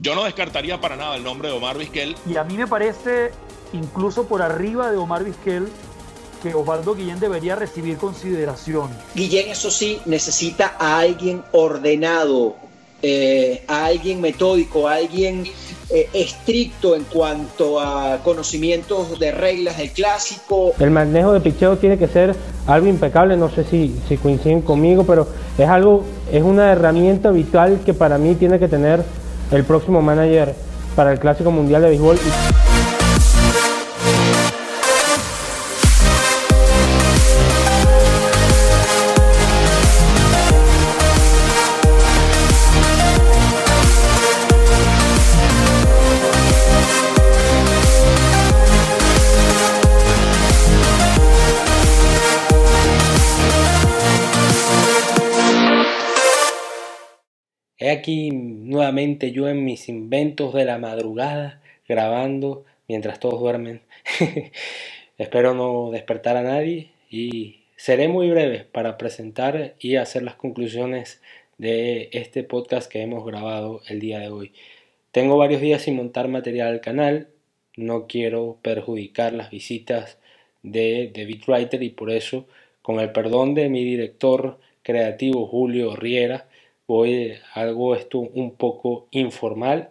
Yo no descartaría para nada el nombre de Omar Vizquel. Y a mí me parece, incluso por arriba de Omar Vizquel, que Osvaldo Guillén debería recibir consideración. Guillén, eso sí, necesita a alguien ordenado, eh, a alguien metódico, a alguien eh, estricto en cuanto a conocimientos de reglas del clásico. El manejo de picheo tiene que ser algo impecable, no sé si, si coinciden conmigo, pero es algo, es una herramienta vital que para mí tiene que tener el próximo manager para el Clásico Mundial de Béisbol. Nuevamente yo en mis inventos de la madrugada, grabando mientras todos duermen. Espero no despertar a nadie y seré muy breve para presentar y hacer las conclusiones de este podcast que hemos grabado el día de hoy. Tengo varios días sin montar material al canal, no quiero perjudicar las visitas de David Writer y por eso, con el perdón de mi director creativo Julio Riera, voy algo esto un poco informal,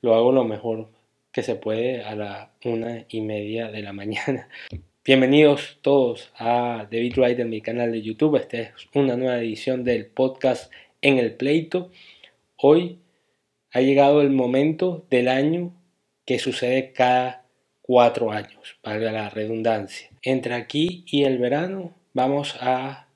lo hago lo mejor que se puede a la una y media de la mañana. Bienvenidos todos a David Wright en mi canal de YouTube. Esta es una nueva edición del podcast En el Pleito. Hoy ha llegado el momento del año que sucede cada cuatro años, valga la redundancia. Entre aquí y el verano vamos a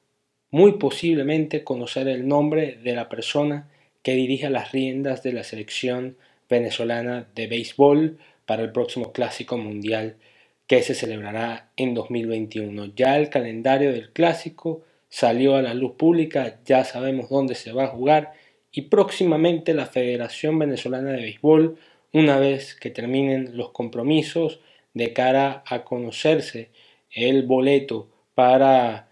muy posiblemente conocer el nombre de la persona que dirige las riendas de la selección venezolana de béisbol para el próximo Clásico Mundial que se celebrará en 2021. Ya el calendario del Clásico salió a la luz pública, ya sabemos dónde se va a jugar y próximamente la Federación Venezolana de Béisbol, una vez que terminen los compromisos de cara a conocerse el boleto para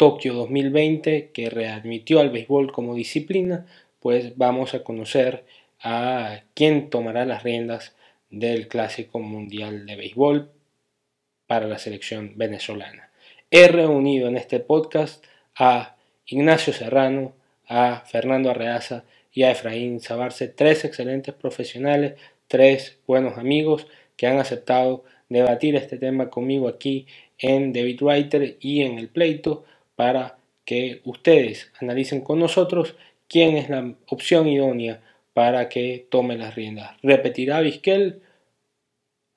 Tokio 2020 que readmitió al béisbol como disciplina, pues vamos a conocer a quién tomará las riendas del Clásico Mundial de Béisbol para la selección venezolana. He reunido en este podcast a Ignacio Serrano, a Fernando Arreaza y a Efraín Sabarce, tres excelentes profesionales, tres buenos amigos que han aceptado debatir este tema conmigo aquí en David Writer y en el pleito para que ustedes analicen con nosotros quién es la opción idónea para que tome las riendas. ¿Repetirá Vizquel?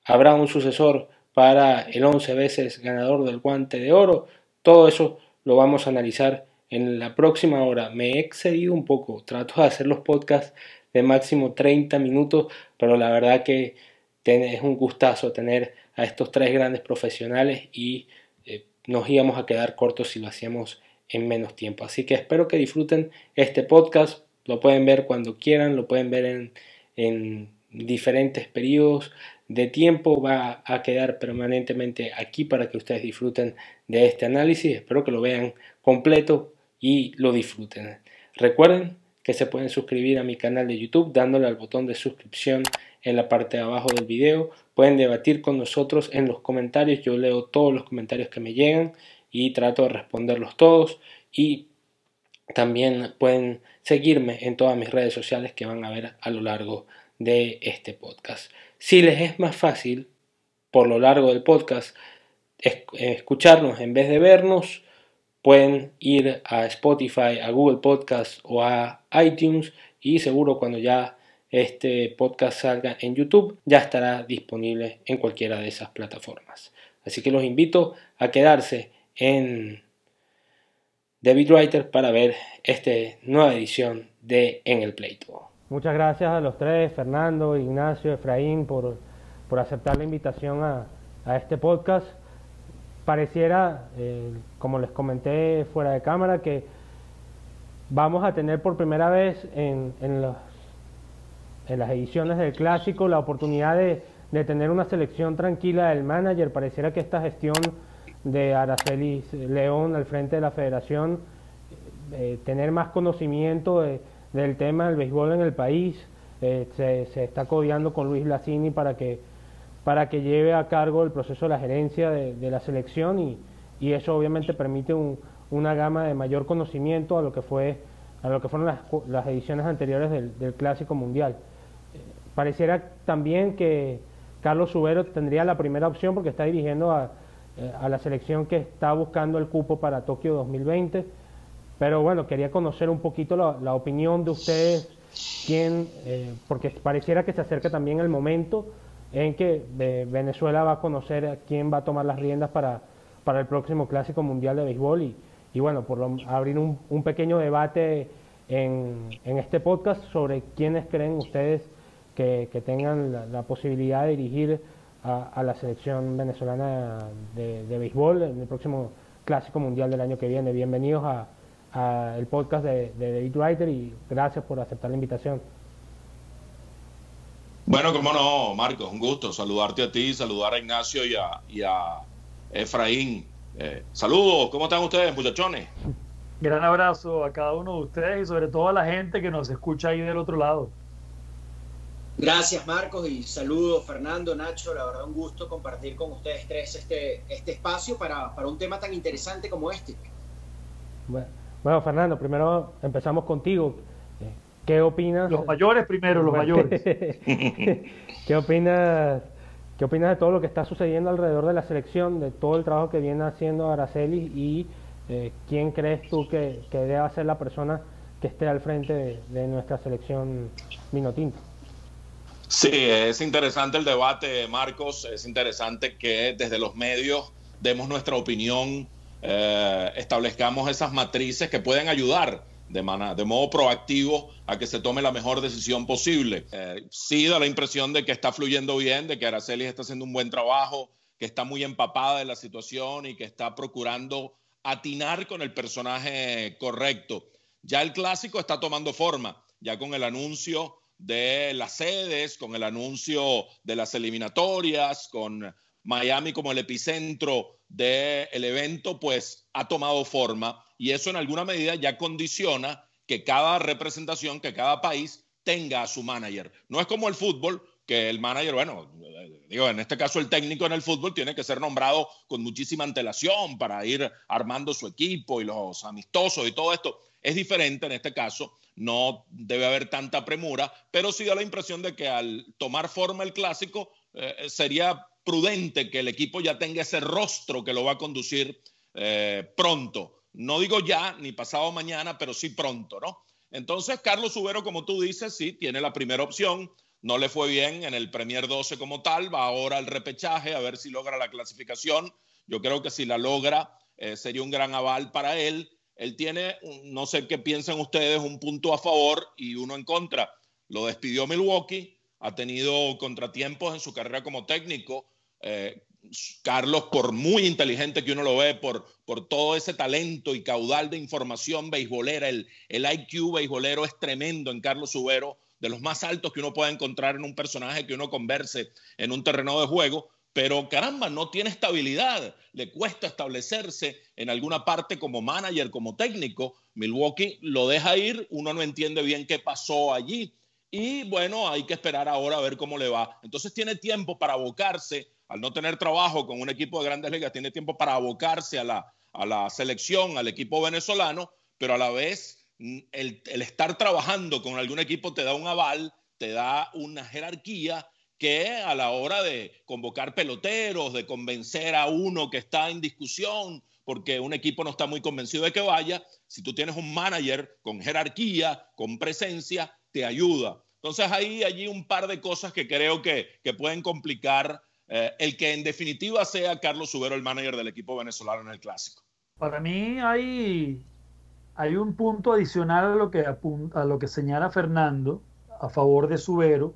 ¿Habrá un sucesor para el 11 veces ganador del guante de oro? Todo eso lo vamos a analizar en la próxima hora. Me he excedido un poco, trato de hacer los podcasts de máximo 30 minutos, pero la verdad que es un gustazo tener a estos tres grandes profesionales y nos íbamos a quedar cortos si lo hacíamos en menos tiempo. Así que espero que disfruten este podcast. Lo pueden ver cuando quieran, lo pueden ver en, en diferentes periodos de tiempo. Va a quedar permanentemente aquí para que ustedes disfruten de este análisis. Espero que lo vean completo y lo disfruten. Recuerden que se pueden suscribir a mi canal de YouTube dándole al botón de suscripción en la parte de abajo del video. Pueden debatir con nosotros en los comentarios. Yo leo todos los comentarios que me llegan y trato de responderlos todos. Y también pueden seguirme en todas mis redes sociales que van a ver a lo largo de este podcast. Si les es más fácil, por lo largo del podcast, escucharnos en vez de vernos, pueden ir a Spotify, a Google Podcast o a iTunes y seguro cuando ya este podcast salga en YouTube, ya estará disponible en cualquiera de esas plataformas. Así que los invito a quedarse en David Writer para ver esta nueva edición de En el Pleito. Muchas gracias a los tres, Fernando, Ignacio, Efraín, por, por aceptar la invitación a, a este podcast. Pareciera, eh, como les comenté fuera de cámara, que vamos a tener por primera vez en, en en las ediciones del clásico la oportunidad de, tener una selección tranquila del manager. Pareciera que esta gestión de Araceli León al frente de la federación, eh, tener más conocimiento del tema del béisbol en el país, eh, se, está codeando con Luis Lacini para que, para que lleve a cargo el proceso de la gerencia de, la selección y, eso obviamente permite una gama de mayor conocimiento a lo que fue a lo que fueron las, las ediciones anteriores del, del Clásico Mundial. pareciera también que Carlos Subero tendría la primera opción porque está dirigiendo a, eh, a la selección que está buscando el cupo para Tokio 2020. Pero bueno, quería conocer un poquito la, opinión de ustedes, quién, eh, porque pareciera que se acerca también el momento en que eh, Venezuela va a conocer quién va a tomar las riendas para, para el próximo Clásico Mundial de Béisbol y, y bueno, por abrir un, un, pequeño debate en, en, este podcast sobre quiénes creen ustedes que, que tengan la posibilidad de dirigir a, la selección venezolana de, béisbol en el próximo Clásico Mundial del año que viene. Bienvenidos a, el podcast de, de David Writer y gracias por aceptar la invitación. Bueno, cómo no, Marcos, un gusto saludarte a ti, saludar a Ignacio y a, Efraín. Eh, saludos, ¿cómo están ustedes, muchachones? Gran abrazo a cada uno de ustedes y sobre todo a la gente que nos escucha ahí del otro lado. Gracias Marcos y saludos Fernando, Nacho, la verdad un gusto compartir con ustedes tres este, este espacio para, un tema tan interesante como este. Bueno, Fernando, primero empezamos contigo. ¿Qué opinas? Los mayores primero, los mayores. ¿Qué opinas? ¿Qué opinas de todo lo que está sucediendo alrededor de la selección, de todo el trabajo que viene haciendo Araceli y eh, quién crees tú que, que debe ser la persona que esté al frente de, de nuestra selección Minotinto? Sí, es interesante el debate, Marcos. Es interesante que desde los medios demos nuestra opinión, eh, establezcamos esas matrices que pueden ayudar de, de, modo proactivo a que se tome la mejor decisión posible. Eh, sí da la impresión de que está fluyendo bien, de que Araceli está haciendo un buen trabajo, que está muy empapada de la situación y que está procurando atinar con el personaje correcto. Ya el clásico está tomando forma, ya con el anuncio de las sedes, con el anuncio de las eliminatorias, con Miami como el epicentro del evento, pues ha tomado forma y eso en alguna medida ya condiciona que cada representación, que cada país tenga a su manager. No es como el fútbol, que el manager, bueno, digo, en este caso el técnico en el fútbol tiene que ser nombrado con muchísima antelación para ir armando su equipo y los amistosos y todo esto. Es diferente en este caso no debe haber tanta premura, pero sí da la impresión de que al tomar forma el clásico eh, sería prudente que el equipo ya tenga ese rostro que lo va a conducir eh, pronto. No digo ya ni pasado mañana, pero sí pronto, ¿no? Entonces, Carlos Subero, como tú dices, sí, tiene la primera opción. No le fue bien en el Premier 12 como tal, va ahora al repechaje a ver si logra la clasificación. Yo creo que si la logra, eh, sería un gran aval para él. Él tiene, no sé qué piensan ustedes, un punto a favor y uno en contra. Lo despidió Milwaukee, ha tenido contratiempos en su carrera como técnico. Eh, Carlos, por muy inteligente que uno lo ve, por, por todo ese talento y caudal de información beisbolera, el, el IQ beisbolero es tremendo en Carlos Subero, de los más altos que uno puede encontrar en un personaje que uno converse en un terreno de juego pero caramba, no tiene estabilidad, le cuesta establecerse en alguna parte como manager, como técnico. Milwaukee lo deja ir, uno no entiende bien qué pasó allí y bueno, hay que esperar ahora a ver cómo le va. Entonces tiene tiempo para abocarse, al no tener trabajo con un equipo de grandes ligas, tiene tiempo para abocarse a la, a la selección, al equipo venezolano, pero a la vez mm, el, el estar trabajando con algún equipo te da un aval, te da una jerarquía que a la hora de convocar peloteros, de convencer a uno que está en discusión, porque un equipo no está muy convencido de que vaya, si tú tienes un manager con jerarquía, con presencia, te ayuda. Entonces hay allí un par de cosas que creo que, pueden complicar eh, el que en definitiva sea Carlos Subero el manager del equipo venezolano en el clásico. Para mí hay, hay un punto adicional a lo, que a lo que señala Fernando a favor de Subero,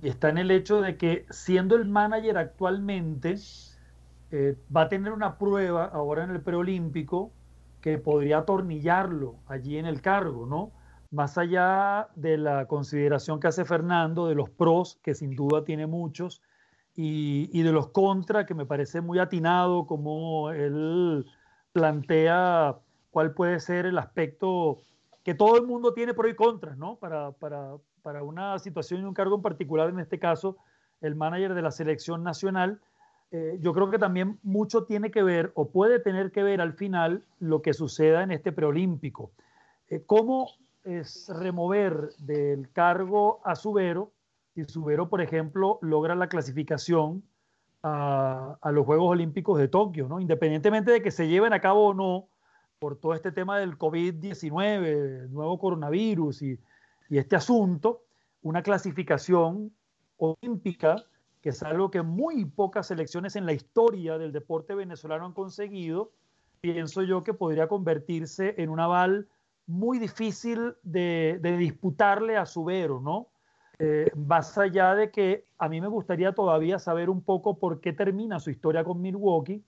y está en el hecho de que siendo el manager actualmente, eh, va a tener una prueba ahora en el preolímpico que podría atornillarlo allí en el cargo, ¿no? Más allá de la consideración que hace Fernando de los pros, que sin duda tiene muchos, y, y de los contras, que me parece muy atinado como él plantea cuál puede ser el aspecto que todo el mundo tiene pro y contras, ¿no? Para, para para una situación y un cargo en particular, en este caso, el manager de la selección nacional. Eh, yo creo que también mucho tiene que ver o puede tener que ver al final lo que suceda en este preolímpico. Eh, ¿Cómo es remover del cargo a Subero? Si Subero, por ejemplo, logra la clasificación a, los Juegos Olímpicos de Tokio, ¿no? independientemente de que se lleven a cabo o no por todo este tema del COVID-19, nuevo coronavirus y, y este asunto, una clasificación olímpica que es algo que muy pocas selecciones en la historia del deporte venezolano han conseguido, pienso yo que podría convertirse en un aval muy difícil de, de disputarle a Subero, ¿no? Eh, más allá de que a mí me gustaría todavía saber un poco por qué termina su historia con Milwaukee,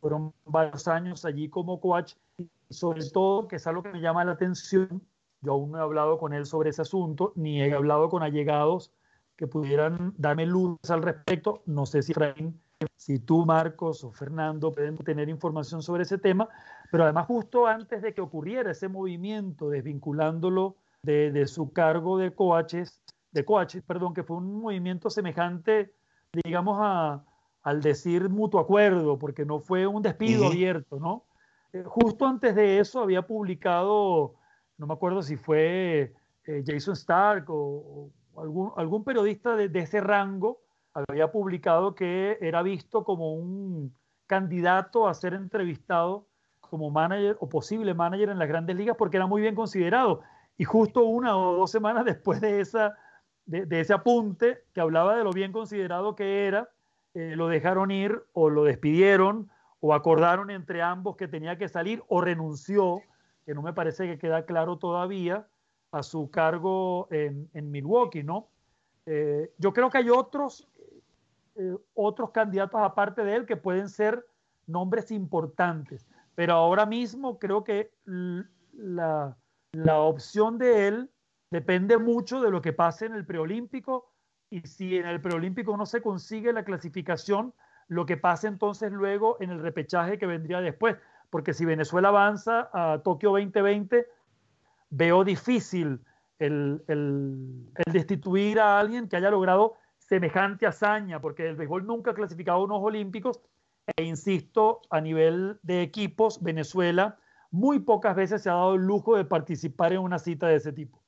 fueron varios años allí como coach, y sobre todo, que es algo que me llama la atención, yo aún no he hablado con él sobre ese asunto, ni he hablado con allegados que pudieran darme luz al respecto. No sé si Efraín, si tú, Marcos o Fernando pueden tener información sobre ese tema, pero además justo antes de que ocurriera ese movimiento desvinculándolo de, de su cargo de coaches, de coaches, perdón, que fue un movimiento semejante, digamos, a, al decir mutuo acuerdo, porque no fue un despido uh -huh. abierto, ¿no? Eh, justo antes de eso había publicado, no me acuerdo si fue eh, Jason Stark o, o algún, algún, periodista de, de, ese rango, había publicado que era visto como un candidato a ser entrevistado como manager o posible manager en las grandes ligas porque era muy bien considerado. Y justo una o dos semanas después de, esa, de, ese apunte que hablaba de lo bien considerado que era, eh, lo dejaron ir o lo despidieron o acordaron entre ambos que tenía que salir o renunció, que no me parece que queda claro todavía, a su cargo en, en Milwaukee, ¿no? Eh, yo creo que hay otros, eh, otros candidatos aparte de él que pueden ser nombres importantes, pero ahora mismo creo que la, la opción de él depende mucho de lo que pase en el preolímpico y si en el preolímpico no se consigue la clasificación, lo que pase entonces luego en el repechaje que vendría después. Porque si Venezuela avanza a Tokio 2020, veo difícil el, destituir a alguien que haya logrado semejante hazaña, porque el béisbol nunca ha clasificado unos olímpicos, e insisto, a nivel de equipos, Venezuela muy pocas veces se ha dado el lujo de participar en una cita de ese tipo.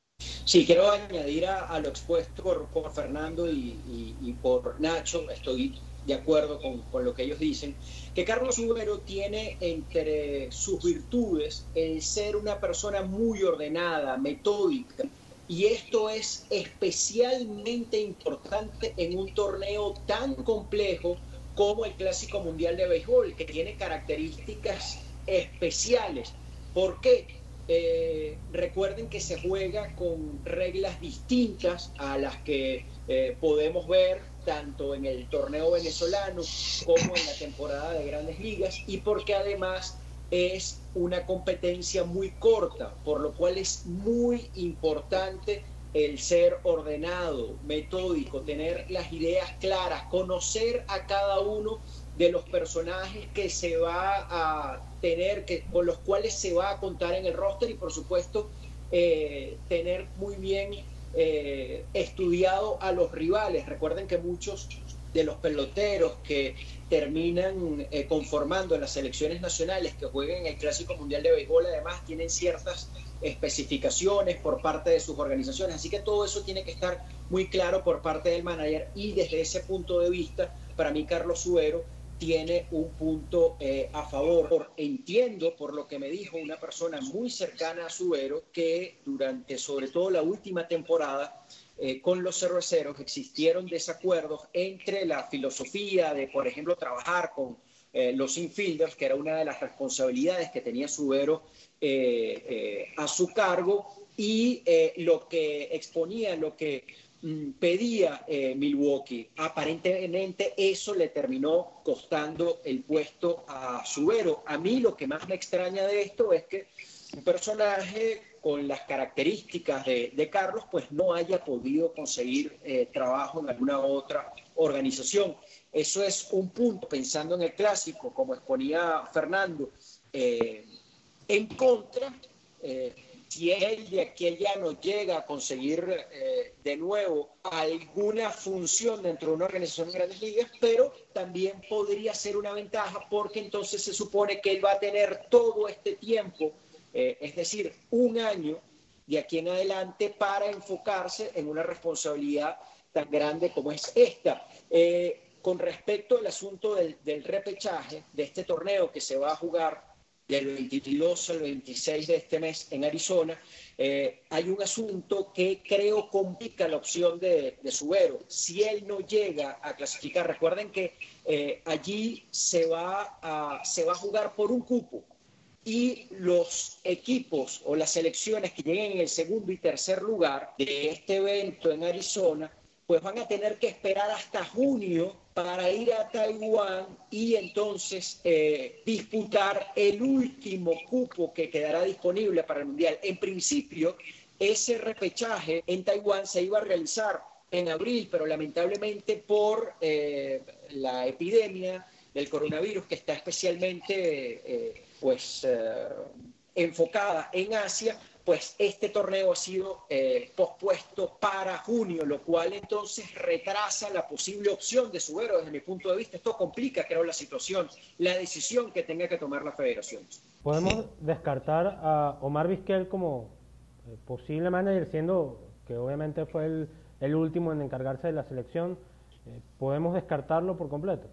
Sí, quiero añadir a, lo expuesto por, Fernando y, por Nacho, estoy de acuerdo con, con, lo que ellos dicen, que Carlos Ubero tiene entre sus virtudes el ser una persona muy ordenada, metódica, y esto es especialmente importante en un torneo tan complejo como el Clásico Mundial de Béisbol, que tiene características especiales. ¿Por qué? Eh, recuerden que se juega con reglas distintas a las que eh, podemos ver tanto en el torneo venezolano como en la temporada de grandes ligas y porque además es una competencia muy corta, por lo cual es muy importante el ser ordenado, metódico, tener las ideas claras, conocer a cada uno de los personajes que se va a tener, que, con los cuales se va a contar en el roster y por supuesto eh, tener muy bien eh, estudiado a los rivales. Recuerden que muchos de los peloteros que terminan eh, conformando en las selecciones nacionales que jueguen en el Clásico Mundial de Béisbol además tienen ciertas especificaciones por parte de sus organizaciones. Así que todo eso tiene que estar muy claro por parte del manager y desde ese punto de vista, para mí Carlos Suero tiene un punto eh, a favor. Entiendo por lo que me dijo una persona muy cercana a Subero que durante sobre todo la última temporada eh, con los cerveceros existieron desacuerdos entre la filosofía de, por ejemplo, trabajar con eh, los infielders, que era una de las responsabilidades que tenía Subero a su cargo, y lo que exponía, lo que pedía eh, Milwaukee. Aparentemente eso le terminó costando el puesto a Subero. A mí lo que más me extraña de esto es que un personaje con las características de, de Carlos pues no haya podido conseguir eh, trabajo en alguna otra organización. Eso es un punto, pensando en el clásico, como exponía Fernando, eh, en contra si él de aquí allá no llega a conseguir eh, de nuevo alguna función dentro de una organización de grandes ligas, pero también podría ser una ventaja porque entonces se supone que él va a tener todo este tiempo, eh, es decir, un año de aquí en adelante para enfocarse en una responsabilidad tan grande como es esta. Eh, con respecto al asunto del repechaje de este torneo que se va a jugar del 22 al 26 de este mes en Arizona, eh, hay un asunto que creo complica la opción de, de Subero. Si él no llega a clasificar, recuerden que eh, allí se va, a, se va a jugar por un cupo y los equipos o las selecciones que lleguen en el segundo y tercer lugar de este evento en Arizona, pues van a tener que esperar hasta junio para ir a Taiwán y entonces eh, disputar el último cupo que quedará disponible para el Mundial. En principio, ese repechaje en Taiwán se iba a realizar en abril, pero lamentablemente por eh, la epidemia del coronavirus que está especialmente eh, pues, enfocada en Asia, pues este torneo ha sido eh, pospuesto para junio, lo cual entonces retrasa la posible opción de Subero desde mi punto de vista. Esto complica, creo, la situación, la decisión que tenga que tomar la federación. Podemos descartar a Omar Vizquel como eh, posible manager, siendo que obviamente fue el, el, último en encargarse de la selección. Eh, ¿Podemos descartarlo por completo?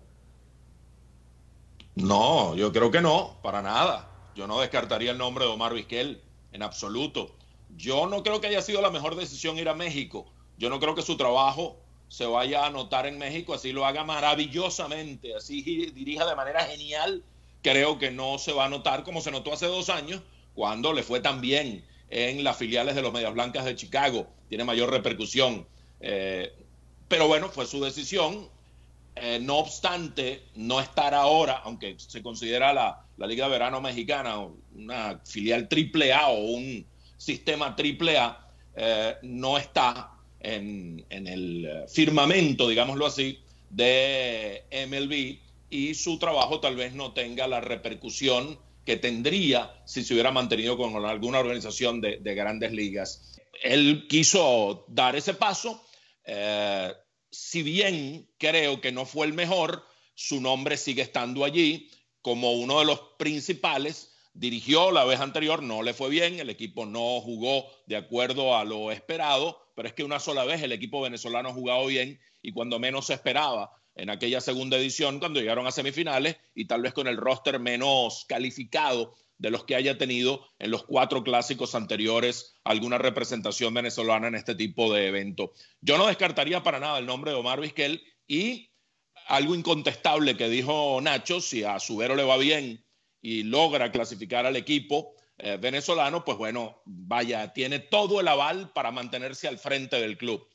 No, yo creo que no, para nada. Yo no descartaría el nombre de Omar Vizquel en absoluto. Yo no creo que haya sido la mejor decisión ir a México. Yo no creo que su trabajo se vaya a notar en México, así lo haga maravillosamente, así dirija de manera genial. Creo que no se va a notar como se notó hace dos años, cuando le fue tan bien en las filiales de los Medias Blancas de Chicago. Tiene mayor repercusión. Eh, pero bueno, fue su decisión. Eh, no obstante, no estar ahora, aunque se considera la, la Liga de Verano Mexicana, una filial triple A o un sistema triple A, eh, no está en, el firmamento, digámoslo así, de MLB y su trabajo tal vez no tenga la repercusión que tendría si se hubiera mantenido con alguna organización de, grandes ligas. Él quiso dar ese paso, eh, si bien creo que no fue el mejor, su nombre sigue estando allí como uno de los principales. Dirigió la vez anterior, no le fue bien, el equipo no jugó de acuerdo a lo esperado, pero es que una sola vez el equipo venezolano ha jugado bien y cuando menos se esperaba en aquella segunda edición, cuando llegaron a semifinales y tal vez con el roster menos calificado de los que haya tenido en los cuatro clásicos anteriores alguna representación venezolana en este tipo de evento. Yo no descartaría para nada el nombre de Omar Vizquel y algo incontestable que dijo Nacho, si a Subero le va bien y logra clasificar al equipo eh, venezolano, pues bueno, vaya, tiene todo el aval para mantenerse al frente del club.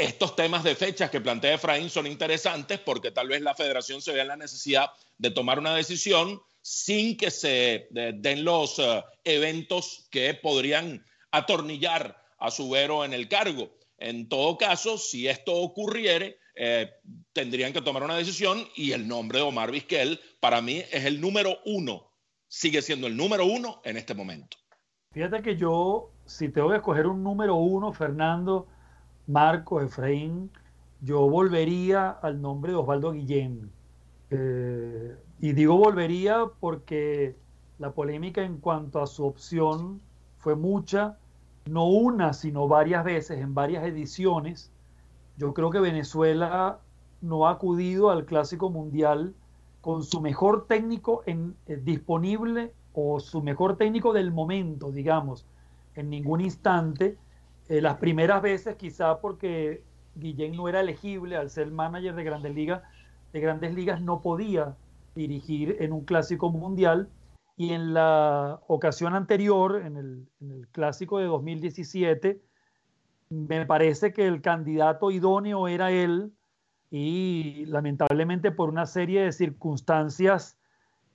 Estos temas de fechas que plantea Efraín son interesantes porque tal vez la federación se vea en la necesidad de tomar una decisión sin que se den los eh, eventos que podrían atornillar a Subero en el cargo. En todo caso, si esto ocurriere, eh, tendrían que tomar una decisión y el nombre de Omar Vizquel para mí es el número uno, sigue siendo el número uno en este momento. Fíjate que yo, si tengo que escoger un número uno, Fernando, Marco, Efraín, yo volvería al nombre de Osvaldo Guillén. Eh, y digo volvería porque la polémica en cuanto a su opción fue mucha, no una, sino varias veces, en varias ediciones yo creo que Venezuela no ha acudido al Clásico Mundial con su mejor técnico eh, disponible o su mejor técnico del momento, digamos, en ningún instante. Eh, las primeras veces quizá porque Guillén no era elegible al ser manager de Grandes Ligas, de Grandes Ligas no podía dirigir en un Clásico Mundial y en la ocasión anterior, en el, en el Clásico de 2017, me parece que el candidato idóneo era él y lamentablemente por una serie de circunstancias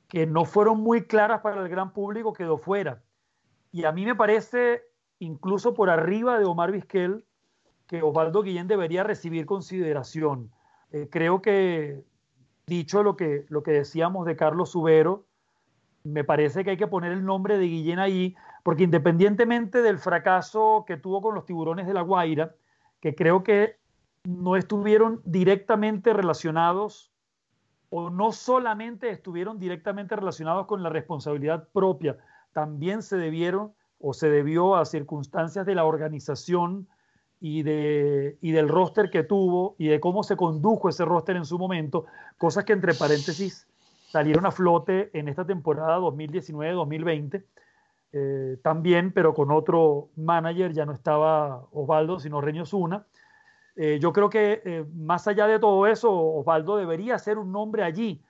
que no fueron muy claras para el gran público quedó fuera. Y a mí me parece, incluso por arriba de Omar Vizquel, que Osvaldo Guillén debería recibir consideración. Eh, creo que, dicho lo que, lo que decíamos de Carlos Subero, me parece que hay que poner el nombre de Guillén ahí porque independientemente del fracaso que tuvo con los tiburones de La Guaira, que creo que no estuvieron directamente relacionados o no solamente estuvieron directamente relacionados con la responsabilidad propia, también se debieron o se debió a circunstancias de la organización y, de, y del roster que tuvo y de cómo se condujo ese roster en su momento, cosas que entre paréntesis salieron a flote en esta temporada 2019-2020 eh, también, pero con otro manager, ya no estaba Osvaldo, sino Reño Zuna. Eh, yo creo que eh, más allá de todo eso, Osvaldo debería ser un nombre allí,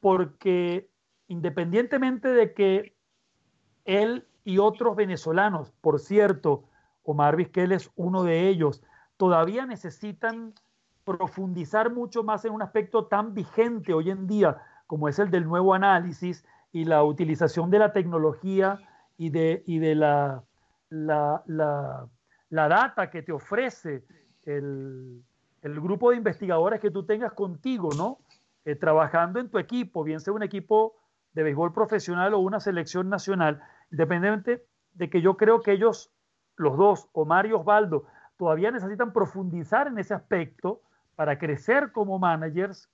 porque independientemente de que él y otros venezolanos, por cierto, Omar Vizquel es uno de ellos, todavía necesitan profundizar mucho más en un aspecto tan vigente hoy en día como es el del nuevo análisis y la utilización de la tecnología y de, y de la, la, la, data que te ofrece el, el, grupo de investigadores que tú tengas contigo, ¿no? Eh, trabajando en tu equipo, bien sea un equipo de béisbol profesional o una selección nacional, independientemente de que yo creo que ellos, los dos, Omar y Osvaldo, todavía necesitan profundizar en ese aspecto para crecer como managers,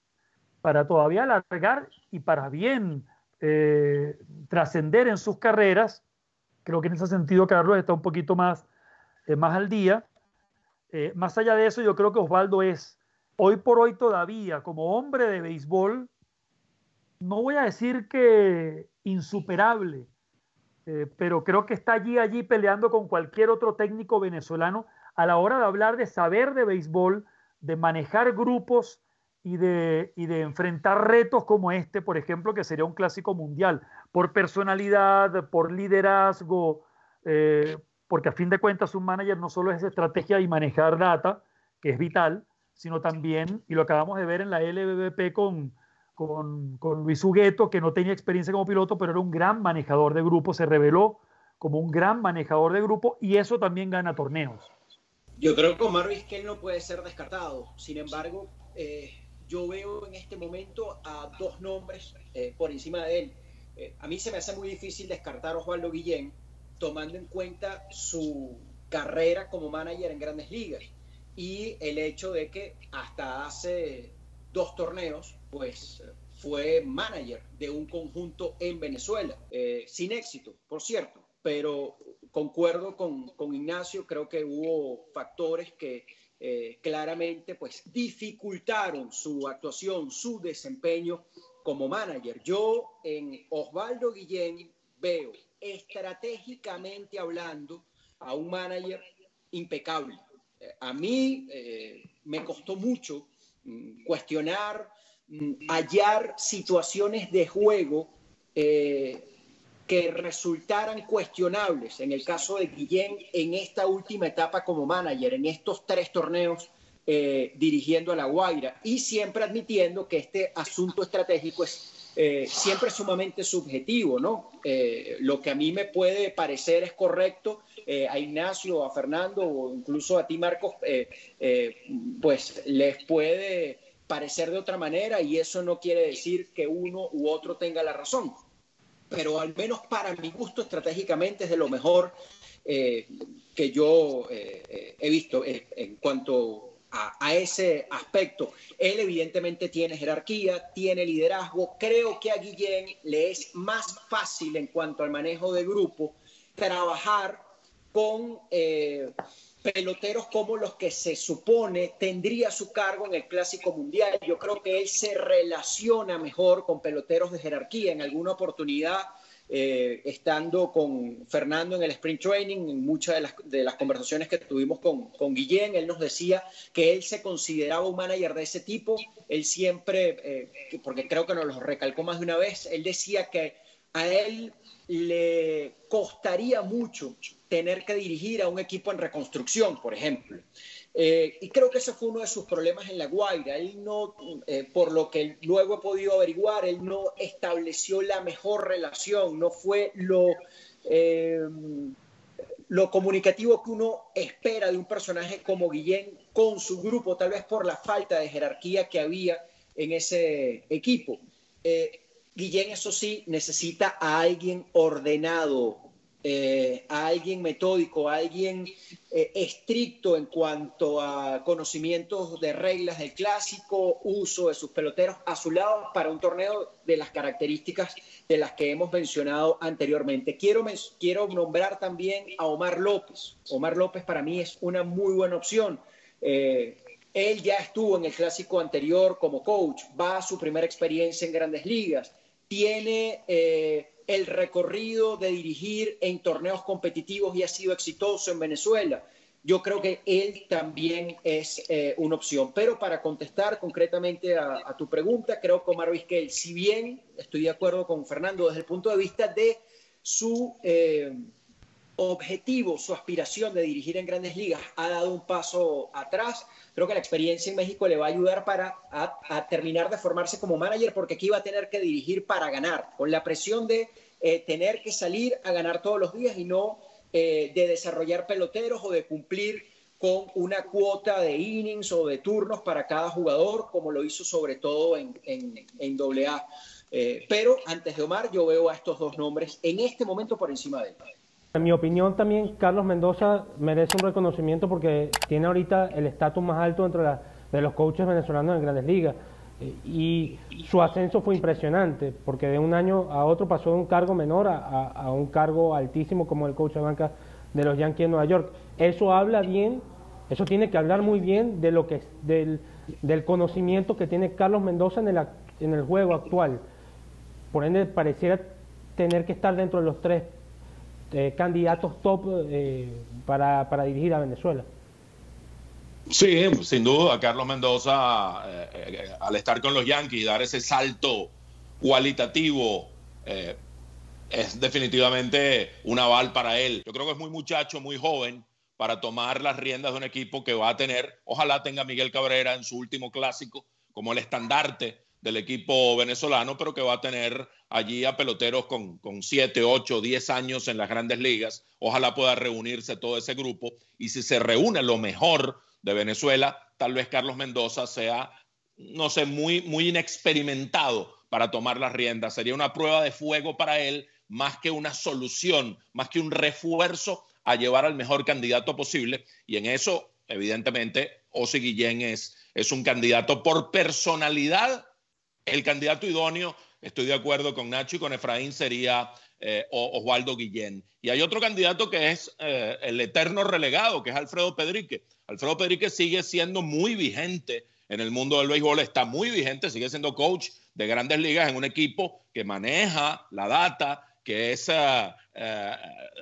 para todavía alargar y para bien eh, trascender en sus carreras. Creo que en ese sentido Carlos está un poquito más, eh, más al día. Eh, más allá de eso, yo creo que Osvaldo es hoy por hoy todavía como hombre de béisbol, no voy a decir que insuperable, pero creo que está allí, allí peleando con cualquier otro técnico venezolano a la hora de hablar de saber de béisbol, de manejar grupos y de, y de enfrentar retos como este, por ejemplo, que sería un clásico mundial, por personalidad, por liderazgo, eh, porque a fin de cuentas un manager no solo es estrategia y manejar data, que es vital, sino también, y lo acabamos de ver en la LBBP con, con, Luis Hugueto, que no tenía experiencia como piloto, pero era un gran manejador de grupo, se reveló como un gran manejador de grupo y eso también gana torneos. Yo creo que Omar Vizquel no puede ser descartado. Sin embargo, eh, yo veo en este momento a dos nombres eh, por encima de él. Eh, a mí se me hace muy difícil descartar a Osvaldo Guillén, tomando en cuenta su carrera como manager en grandes ligas y el hecho de que hasta hace dos torneos, pues fue manager de un conjunto en Venezuela, eh, sin éxito, por cierto, pero concuerdo con, con Ignacio, creo que hubo factores que eh, claramente pues dificultaron su actuación, su desempeño como manager. Yo en Osvaldo Guillén veo estratégicamente hablando a un manager impecable. Eh, a mí me costó mucho mm, cuestionar, hallar situaciones de juego que resultaran cuestionables en el caso de Guillén en esta última etapa como manager, en estos tres torneos eh, dirigiendo a La Guaira y siempre admitiendo que este asunto estratégico es eh, siempre sumamente subjetivo, ¿no? Eh, lo que a mí me puede parecer es correcto, a Ignacio, a Fernando o incluso a ti, Marcos, pues les puede parecer de otra manera y eso no quiere decir que uno u otro tenga la razón pero al menos para mi gusto estratégicamente es de lo mejor eh, que yo eh, eh, he visto en cuanto a, ese aspecto. Él evidentemente tiene jerarquía, tiene liderazgo. Creo que a Guillén le es más fácil en cuanto al manejo de grupo trabajar con peloteros como los que se supone tendría su cargo en el Clásico Mundial. Yo creo que él se relaciona mejor con peloteros de jerarquía. En alguna oportunidad, eh, estando con Fernando en el Spring Training, en muchas de las, de las conversaciones que tuvimos con, con, Guillén, él nos decía que él se consideraba un manager de ese tipo. Él siempre, eh, porque creo que nos lo recalcó más de una vez, él decía que a él le costaría mucho tener que dirigir a un equipo en reconstrucción, por ejemplo. Eh, y creo que ese fue uno de sus problemas en La Guaira. Él no, eh, por lo que luego he podido averiguar, él no estableció la mejor relación, no fue lo, eh, lo comunicativo que uno espera de un personaje como Guillén con su grupo, tal vez por la falta de jerarquía que había en ese equipo. Guillén, eso sí, necesita a alguien ordenado, eh, a alguien metódico, a alguien eh, estricto en cuanto a conocimientos de reglas del clásico, uso de sus peloteros a su lado para un torneo de las características de las que hemos mencionado anteriormente. Quiero, quiero nombrar también a Omar López. Omar López para mí es una muy buena opción. Eh, él ya estuvo en el clásico anterior como coach, va a su primera experiencia en grandes ligas, tiene el recorrido de dirigir en torneos competitivos y ha sido exitoso en Venezuela. Yo creo que él también es eh, una opción. Pero para contestar concretamente a, tu pregunta, creo que Omar Vizquel, si bien estoy de acuerdo con Fernando desde el punto de vista de su eh, objetivo, su aspiración de dirigir en grandes ligas ha dado un paso atrás. Creo que la experiencia en México le va a ayudar para a, terminar de formarse como manager porque aquí va a tener que dirigir para ganar, con la presión de eh, tener que salir a ganar todos los días y no eh, de desarrollar peloteros o de cumplir con una cuota de innings o de turnos para cada jugador, como lo hizo sobre todo en, en, en AA. Eh, pero antes de Omar, yo veo a estos dos nombres en este momento por encima de él. En mi opinión también Carlos Mendoza merece un reconocimiento porque tiene ahorita el estatus más alto entre de los coaches venezolanos en grandes ligas. Y su ascenso fue impresionante porque de un año a otro pasó de un cargo menor a, un cargo altísimo como el coach de banca de los Yankees de Nueva York. Eso habla bien, eso tiene que hablar muy bien de lo que del, del conocimiento que tiene Carlos Mendoza en el, en el juego actual. Por ende, pareciera tener que estar dentro de los tres eh, candidatos top eh, para, dirigir a Venezuela. Sí, sin duda, Carlos Mendoza, eh, al estar con los Yankees dar ese salto cualitativo, es definitivamente un aval para él. Yo creo que es muy muchacho, muy joven para tomar las riendas de un equipo que va a tener, ojalá tenga Miguel Cabrera en su último clásico como el estandarte del equipo venezolano, pero que va a tener allí a peloteros con, con 7, 8, 10 años en las grandes ligas. Ojalá pueda reunirse todo ese grupo. Y si se reúne lo mejor de Venezuela, tal vez Carlos Mendoza sea, no sé, muy, muy inexperimentado para tomar las riendas. Sería una prueba de fuego para él, más que una solución, más que un refuerzo a llevar al mejor candidato posible. Y en eso, evidentemente, Osi Guillén es, es un candidato por personalidad el candidato idóneo, estoy de acuerdo con Nacho y con Efraín, sería eh, Osvaldo Guillén. Y hay otro candidato que es eh, el eterno relegado, que es Alfredo Pedrique. Alfredo Pedrique sigue siendo muy vigente en el mundo del béisbol, está muy vigente, sigue siendo coach de grandes ligas en un equipo que maneja la data, que es eh,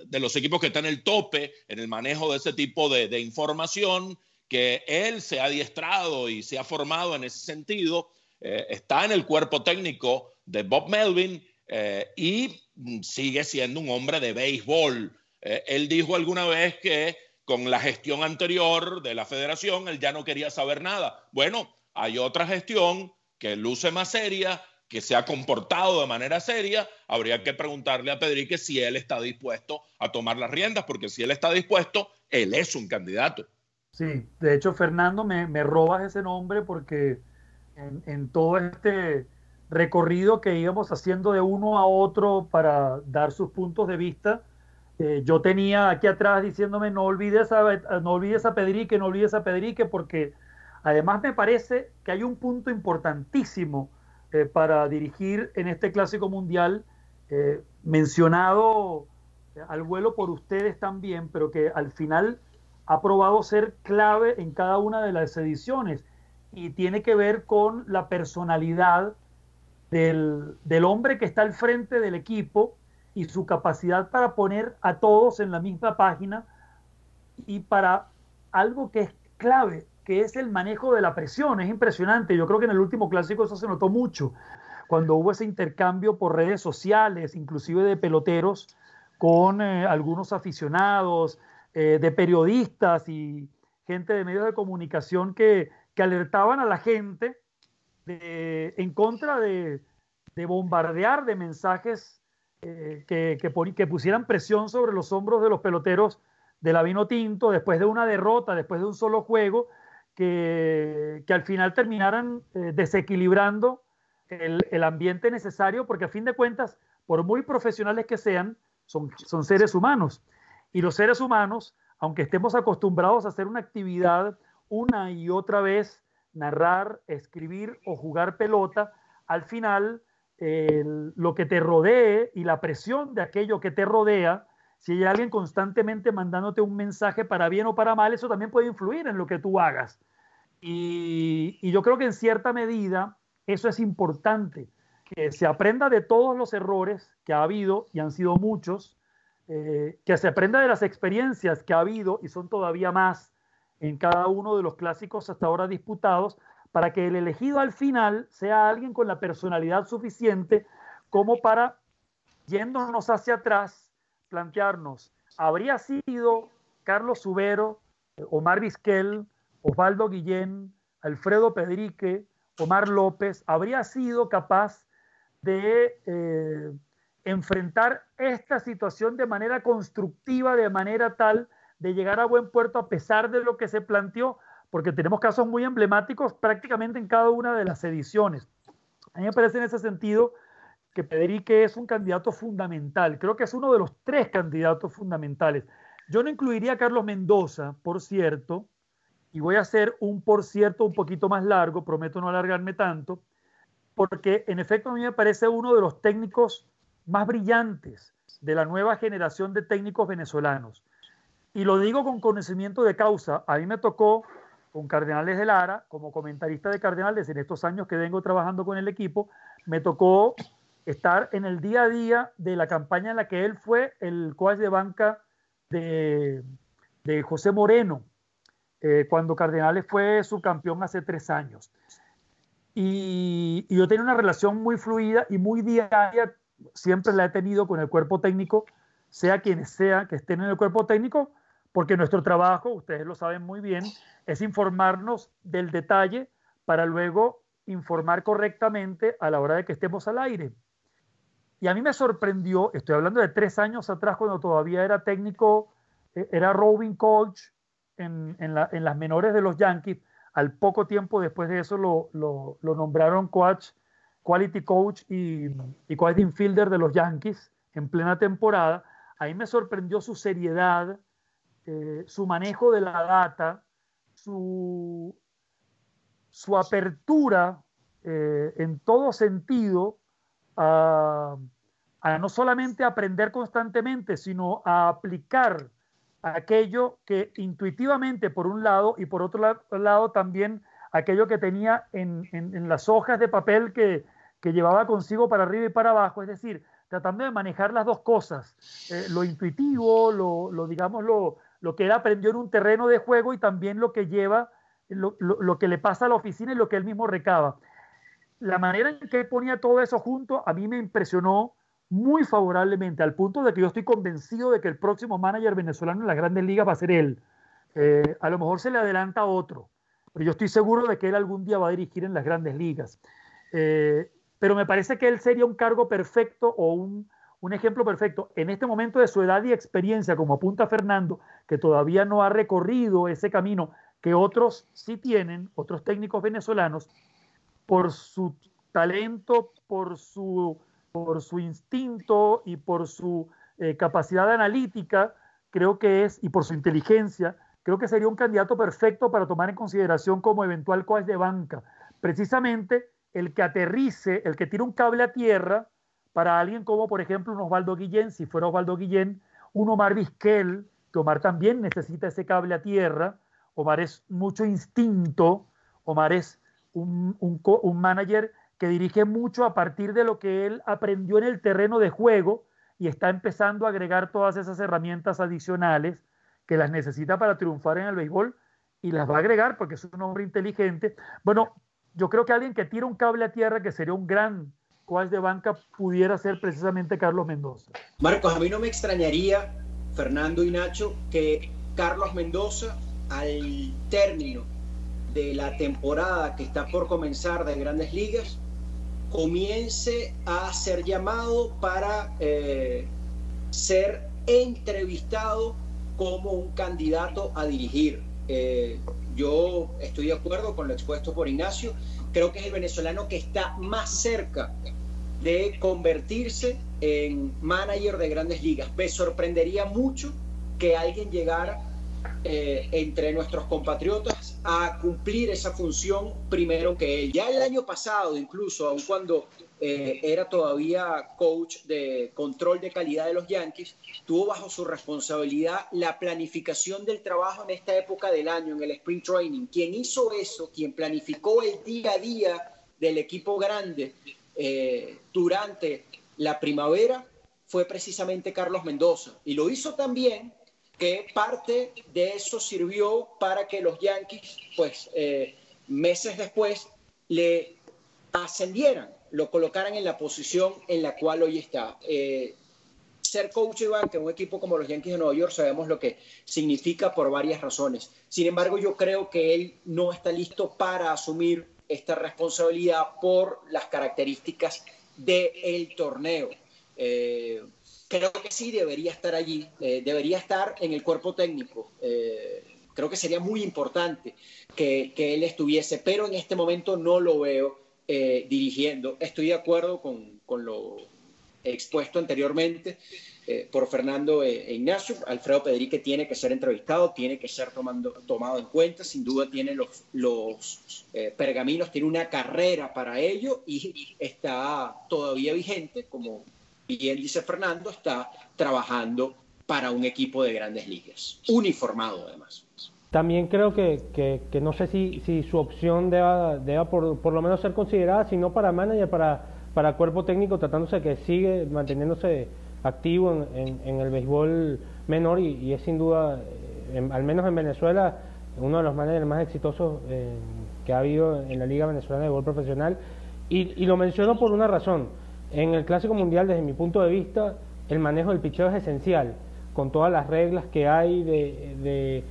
de los equipos que está en el tope en el manejo de ese tipo de información, que él se ha adiestrado y se ha formado en ese sentido eh, está en el cuerpo técnico de Bob Melvin eh, y sigue siendo un hombre de béisbol. Eh, él dijo alguna vez que con la gestión anterior de la federación él ya no quería saber nada. Bueno, hay otra gestión que luce más seria, que se ha comportado de manera seria, habría que preguntarle a Pedrique si él está dispuesto a tomar las riendas, porque si él está dispuesto, él es un candidato. Sí, de hecho, Fernando, me, me robas ese nombre porque en, todo este recorrido que íbamos haciendo de uno a otro para dar sus puntos de vista. Eh, yo tenía aquí atrás diciéndome no olvides a, no olvides a Pedrique, no olvides a Pedrique, porque además me parece que hay un punto importantísimo eh, para dirigir en este clásico mundial, eh, mencionado al vuelo por ustedes también, pero que al final ha probado ser clave en cada una de las ediciones y tiene que ver con la personalidad del, hombre que está al frente del equipo y su capacidad para poner a todos en la misma página y para algo que es clave, que es el manejo de la presión. Es impresionante. Yo creo que en el último clásico eso se notó mucho, cuando hubo ese intercambio por redes sociales, inclusive de peloteros, con eh, algunos aficionados, eh, de periodistas y gente de medios de comunicación que que alertaban a la gente en contra de, bombardear de mensajes eh, que, pusieran presión sobre los hombros de los peloteros de la vino tinto después de una derrota, después de un solo juego, que, al final terminaran eh, desequilibrando el, ambiente necesario, porque a fin de cuentas, por muy profesionales que sean, son seres humanos. Y los seres humanos, aunque estemos acostumbrados a hacer una actividad una y otra vez, narrar, escribir o jugar pelota, al final lo que te rodee y la presión de aquello que te rodea, si hay alguien constantemente mandándote un mensaje para bien o para mal, eso también puede influir en lo que tú hagas. Y, yo creo que en cierta medida eso es importante, que se aprenda de todos los errores que ha habido, y han sido muchos, eh, que se aprenda de las experiencias que ha habido, y son todavía más en cada uno de los clásicos hasta ahora disputados, para que el elegido al final sea alguien con la personalidad suficiente como para, yéndonos hacia atrás, plantearnos, ¿habría sido Carlos Subero, Omar Vizquel, Osvaldo Guillén, Alfredo Pedrique, Omar López, habría sido capaz de eh, enfrentar esta situación de manera constructiva, de manera tal de llegar a buen puerto a pesar de lo que se planteó, porque tenemos casos muy emblemáticos prácticamente en cada una de las ediciones. A mí me parece en ese sentido que Pedrique es un candidato fundamental. Creo que es uno de los tres candidatos fundamentales. Yo no incluiría a Carlos Mendoza, por cierto, y voy a hacer un por cierto un poquito más largo, prometo no alargarme tanto, porque en efecto a mí me parece uno de los técnicos más brillantes de la nueva generación de técnicos venezolanos. Y lo digo con conocimiento de causa. A mí me tocó con Cardenales de Lara, como comentarista de Cardenales en estos años que vengo trabajando con el equipo, me tocó estar en el día a día de la campaña en la que él fue el coach de banca de, José Moreno, eh, cuando Cardenales fue su campeón hace tres años. Y, y, yo tenía una relación muy fluida y muy diaria, siempre la he tenido con el cuerpo técnico, sea quienes sea que estén en el cuerpo técnico, porque nuestro trabajo, ustedes lo saben muy bien, es informarnos del detalle para luego informar correctamente a la hora de que estemos al aire. Y a mí me sorprendió, estoy hablando de tres años atrás, cuando todavía era técnico, eh, era roving coach en, las menores de los Yankees. Al poco tiempo después de eso lo, nombraron coach, quality coach y, y coach infielder de los Yankees en plena temporada. A mí me sorprendió su seriedad, eh, su manejo de la data, su, su apertura eh, en todo sentido a, no solamente aprender constantemente, sino a aplicar aquello que intuitivamente por un lado y por otro lado, también aquello que tenía en, las hojas de papel que, llevaba consigo para arriba y para abajo, es decir, tratando de manejar las dos cosas, eh, lo intuitivo, lo, lo digamos, lo, lo que él aprendió en un terreno de juego y también lo que lleva, lo, que le pasa a la oficina y lo que él mismo recaba. La manera en que él ponía todo eso junto a mí me impresionó muy favorablemente, al punto de que yo estoy convencido de que el próximo manager venezolano en las grandes ligas va a ser él. Eh, a lo mejor se le adelanta otro, pero yo estoy seguro de que él algún día va a dirigir en las grandes ligas. Eh, pero me parece que él sería un cargo perfecto o un, un ejemplo perfecto en este momento de su edad y experiencia, como apunta Fernando, que todavía no ha recorrido ese camino que otros sí tienen, otros técnicos venezolanos, por su talento, por su, por su instinto y por su eh, capacidad analítica, creo que es, y por su inteligencia, creo que sería un candidato perfecto para tomar en consideración como eventual coach de banca. Precisamente el que aterrice, el que tire un cable a tierra, para alguien como, por ejemplo, un Osvaldo Guillén, si fuera Osvaldo Guillén, un Omar Vizquel, que Omar también necesita ese cable a tierra, Omar es mucho instinto, Omar es un, un, manager que dirige mucho a partir de lo que él aprendió en el terreno de juego y está empezando a agregar todas esas herramientas adicionales que las necesita para triunfar en el béisbol y las va a agregar porque es un hombre inteligente. Bueno, yo creo que alguien que tira un cable a tierra, que sería un gran cuál de banca pudiera ser precisamente Carlos Mendoza. Marcos, a mí no me extrañaría, Fernando y Nacho, que Carlos Mendoza, al término de la temporada que está por comenzar de grandes ligas, comience a ser llamado para eh, ser entrevistado como un candidato a dirigir. Eh, yo estoy de acuerdo con lo expuesto por Ignacio. Creo que es el venezolano que está más cerca de convertirse en manager de grandes ligas. Me sorprendería mucho que alguien llegara eh, entre nuestros compatriotas a cumplir esa función primero que él. Ya el año pasado, incluso, aun cuando eh, era todavía coach de control de calidad de los Yankees, tuvo bajo su responsabilidad la planificación del trabajo en esta época del año, en el Spring Training. Quien hizo eso, quien planificó el día a día del equipo grande eh, durante la primavera, fue precisamente Carlos Mendoza. Y lo hizo también que parte de eso sirvió para que los Yankees, pues eh, meses después, le ascendieran, lo colocaran en la posición en la cual hoy está. Eh, ser coach de banca en un equipo como los Yankees de Nueva York sabemos lo que significa por varias razones. Sin embargo, yo creo que él no está listo para asumir esta responsabilidad por las características del torneo. Eh, creo que sí debería estar allí, eh, debería estar en el cuerpo técnico. Eh, creo que sería muy importante que, él estuviese, pero en este momento no lo veo dirigiendo. Estoy de acuerdo con, lo expuesto anteriormente por Fernando e Ignacio. Alfredo Pedrique tiene que ser entrevistado, tiene que ser tomando, tomado en cuenta, sin duda tiene los, los pergaminos, tiene una carrera para ello y está todavía vigente como bien dice Fernando, está trabajando para un equipo de grandes ligas, uniformado además. También creo que, no sé si, su opción deba, por, lo menos ser considerada, si no para manager, para, para cuerpo técnico, tratándose que sigue manteniéndose activo en, el béisbol menor y, es sin duda, eh, al menos en Venezuela, uno de los managers más exitosos eh, que ha habido en la Liga Venezolana de Béisbol Profesional. Y, y lo menciono por una razón en el Clásico Mundial, desde mi punto de vista, el manejo del picheo es esencial, con todas las reglas que hay de,